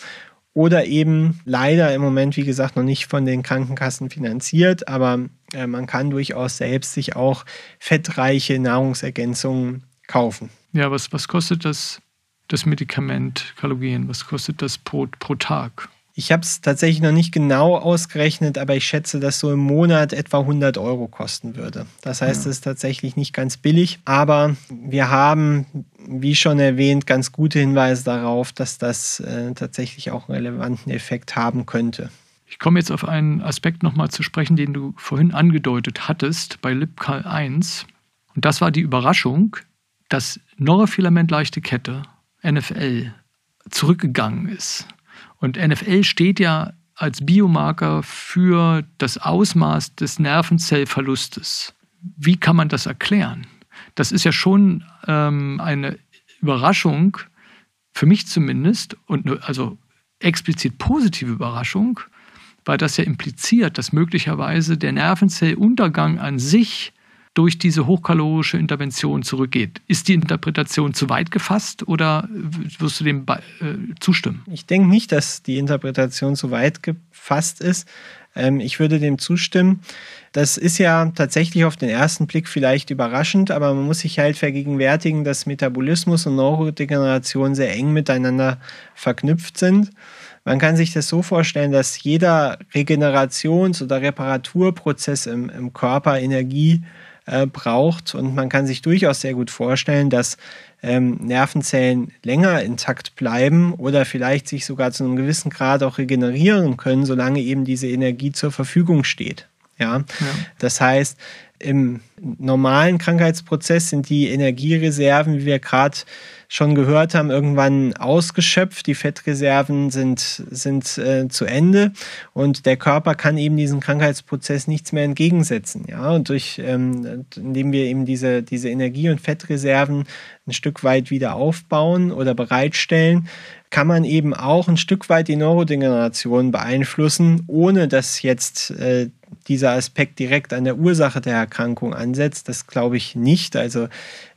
Oder eben leider im Moment, wie gesagt, noch nicht von den Krankenkassen finanziert, aber äh, man kann durchaus selbst sich auch fettreiche Nahrungsergänzungen kaufen. Ja, was, was kostet das, das Medikament Kalorien? Was kostet das pro, pro Tag? Ich habe es tatsächlich noch nicht genau ausgerechnet, aber ich schätze, dass so im Monat etwa 100 Euro kosten würde. Das heißt, es ja. ist tatsächlich nicht ganz billig, aber wir haben, wie schon erwähnt, ganz gute Hinweise darauf, dass das äh, tatsächlich auch einen relevanten Effekt haben könnte. Ich komme jetzt auf einen Aspekt nochmal zu sprechen, den du vorhin angedeutet hattest bei LibCal 1. Und das war die Überraschung, dass Neurofilament-leichte Kette, NFL, zurückgegangen ist. Und NFL steht ja als Biomarker für das Ausmaß des Nervenzellverlustes. Wie kann man das erklären? Das ist ja schon ähm, eine Überraschung, für mich zumindest, und eine, also explizit positive Überraschung, weil das ja impliziert, dass möglicherweise der Nervenzelluntergang an sich durch diese hochkalorische Intervention zurückgeht. Ist die Interpretation zu weit gefasst oder wirst du dem äh, zustimmen? Ich denke nicht, dass die Interpretation zu weit gefasst ist. Ähm, ich würde dem zustimmen. Das ist ja tatsächlich auf den ersten Blick vielleicht überraschend, aber man muss sich halt vergegenwärtigen, dass Metabolismus und Neurodegeneration sehr eng miteinander verknüpft sind. Man kann sich das so vorstellen, dass jeder Regenerations- oder Reparaturprozess im, im Körper Energie äh, braucht. Und man kann sich durchaus sehr gut vorstellen, dass ähm, Nervenzellen länger intakt bleiben oder vielleicht sich sogar zu einem gewissen Grad auch regenerieren können, solange eben diese Energie zur Verfügung steht. Ja, ja. das heißt, im normalen Krankheitsprozess sind die Energiereserven, wie wir gerade schon gehört haben, irgendwann ausgeschöpft. Die Fettreserven sind, sind äh, zu Ende und der Körper kann eben diesen Krankheitsprozess nichts mehr entgegensetzen. Ja? Und durch, ähm, indem wir eben diese, diese Energie- und Fettreserven ein Stück weit wieder aufbauen oder bereitstellen, kann man eben auch ein Stück weit die Neurodegeneration beeinflussen, ohne dass jetzt äh, dieser Aspekt direkt an der Ursache der Erkrankung ansetzt. Das glaube ich nicht. Also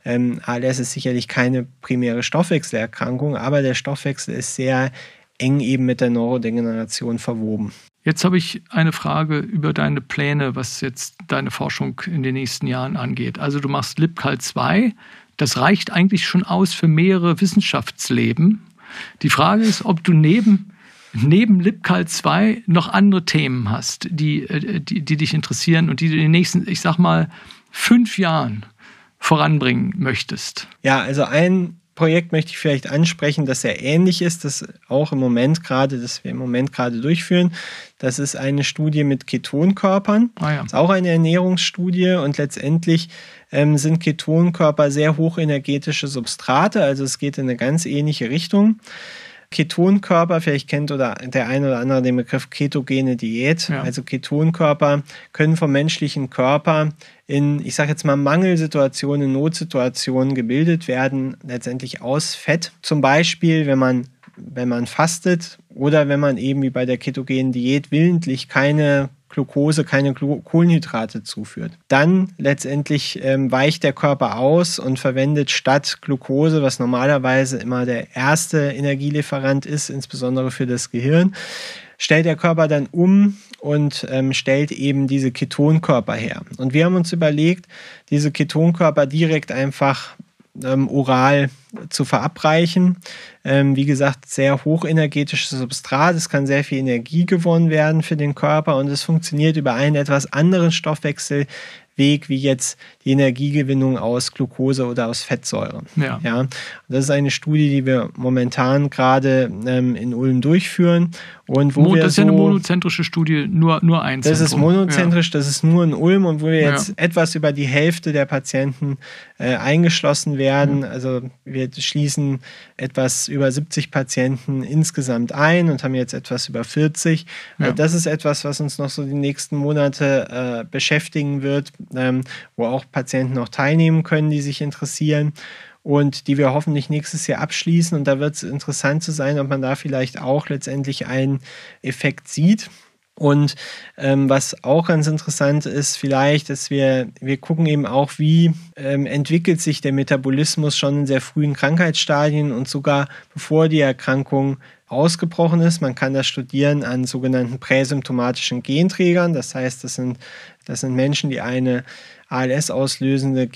ähm, ALS ist sicherlich keine primäre Stoffwechselerkrankung, aber der Stoffwechsel ist sehr eng eben mit der Neurodegeneration verwoben. Jetzt habe ich eine Frage über deine Pläne, was jetzt deine Forschung in den nächsten Jahren angeht. Also du machst LibCal 2, das reicht eigentlich schon aus für mehrere Wissenschaftsleben. Die Frage ist, ob du neben neben LibCal 2 noch andere Themen hast, die, äh, die, die dich interessieren und die du in den nächsten, ich sag mal, fünf Jahren voranbringen möchtest? Ja, also ein Projekt möchte ich vielleicht ansprechen, das sehr ähnlich ist, das auch im Moment gerade, das wir im Moment gerade durchführen. Das ist eine Studie mit Ketonkörpern. Ah ja. Das ist auch eine Ernährungsstudie und letztendlich ähm, sind Ketonkörper sehr hochenergetische Substrate, also es geht in eine ganz ähnliche Richtung. Ketonkörper, vielleicht kennt oder der eine oder andere den Begriff ketogene Diät. Ja. Also Ketonkörper können vom menschlichen Körper in, ich sage jetzt mal, Mangelsituationen, Notsituationen gebildet werden, letztendlich aus Fett. Zum Beispiel, wenn man wenn man fastet oder wenn man eben wie bei der ketogenen Diät willentlich keine Glucose, keine Kohlenhydrate zuführt. Dann letztendlich ähm, weicht der Körper aus und verwendet statt Glucose, was normalerweise immer der erste Energielieferant ist, insbesondere für das Gehirn, stellt der Körper dann um und ähm, stellt eben diese Ketonkörper her. Und wir haben uns überlegt, diese Ketonkörper direkt einfach ähm, oral zu verabreichen. Ähm, wie gesagt, sehr hochenergetisches Substrat. Es kann sehr viel Energie gewonnen werden für den Körper und es funktioniert über einen etwas anderen Stoffwechsel, Weg wie jetzt die Energiegewinnung aus Glucose oder aus Fettsäuren. Ja. ja. das ist eine Studie, die wir momentan gerade ähm, in Ulm durchführen. Und wo Mo wir das ist so, ja eine monozentrische Studie, nur, nur ein Das ist monozentrisch, ja. das ist nur in Ulm und wo wir jetzt ja. etwas über die Hälfte der Patienten äh, eingeschlossen werden. Also wir schließen etwas über 70 Patienten insgesamt ein und haben jetzt etwas über 40. Ja. Das ist etwas, was uns noch so die nächsten Monate äh, beschäftigen wird, ähm, wo auch Patienten noch teilnehmen können, die sich interessieren und die wir hoffentlich nächstes Jahr abschließen. Und da wird es interessant zu sein, ob man da vielleicht auch letztendlich einen Effekt sieht. Und ähm, was auch ganz interessant ist, vielleicht, dass wir, wir gucken eben auch, wie ähm, entwickelt sich der Metabolismus schon in sehr frühen Krankheitsstadien und sogar bevor die Erkrankung ausgebrochen ist. Man kann das studieren an sogenannten präsymptomatischen Genträgern. Das heißt, das sind, das sind Menschen, die eine ALS auslösende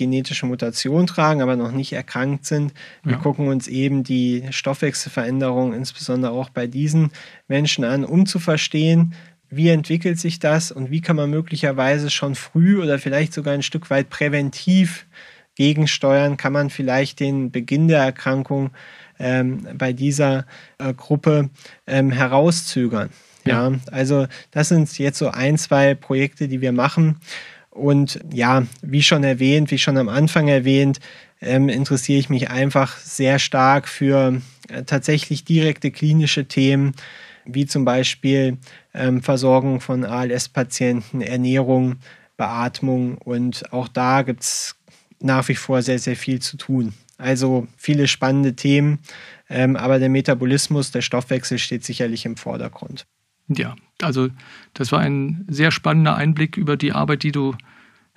Mutation tragen, aber noch nicht erkrankt sind. Wir ja. gucken uns eben die Stoffwechselveränderungen insbesondere auch bei diesen Menschen an, um zu verstehen, wie entwickelt sich das und wie kann man möglicherweise schon früh oder vielleicht sogar ein Stück weit präventiv gegensteuern, kann man vielleicht den Beginn der Erkrankung ähm, bei dieser äh, Gruppe ähm, herauszögern. Ja. ja, also das sind jetzt so ein, zwei Projekte, die wir machen. Und ja, wie schon erwähnt, wie schon am Anfang erwähnt, ähm, interessiere ich mich einfach sehr stark für äh, tatsächlich direkte klinische Themen, wie zum Beispiel ähm, Versorgung von ALS-Patienten, Ernährung, Beatmung. Und auch da gibt es nach wie vor sehr, sehr viel zu tun. Also viele spannende Themen, ähm, aber der Metabolismus, der Stoffwechsel steht sicherlich im Vordergrund. Ja, also das war ein sehr spannender Einblick über die Arbeit, die du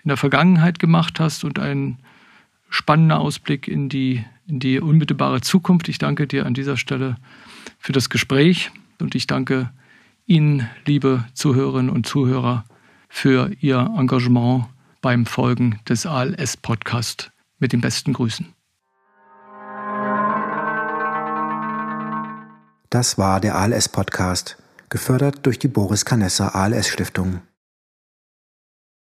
in der Vergangenheit gemacht hast und ein spannender Ausblick in die, in die unmittelbare Zukunft. Ich danke dir an dieser Stelle für das Gespräch und ich danke Ihnen, liebe Zuhörerinnen und Zuhörer, für Ihr Engagement beim Folgen des ALS-Podcast. Mit den besten Grüßen. Das war der ALS-Podcast gefördert durch die Boris Canessa ALS Stiftung.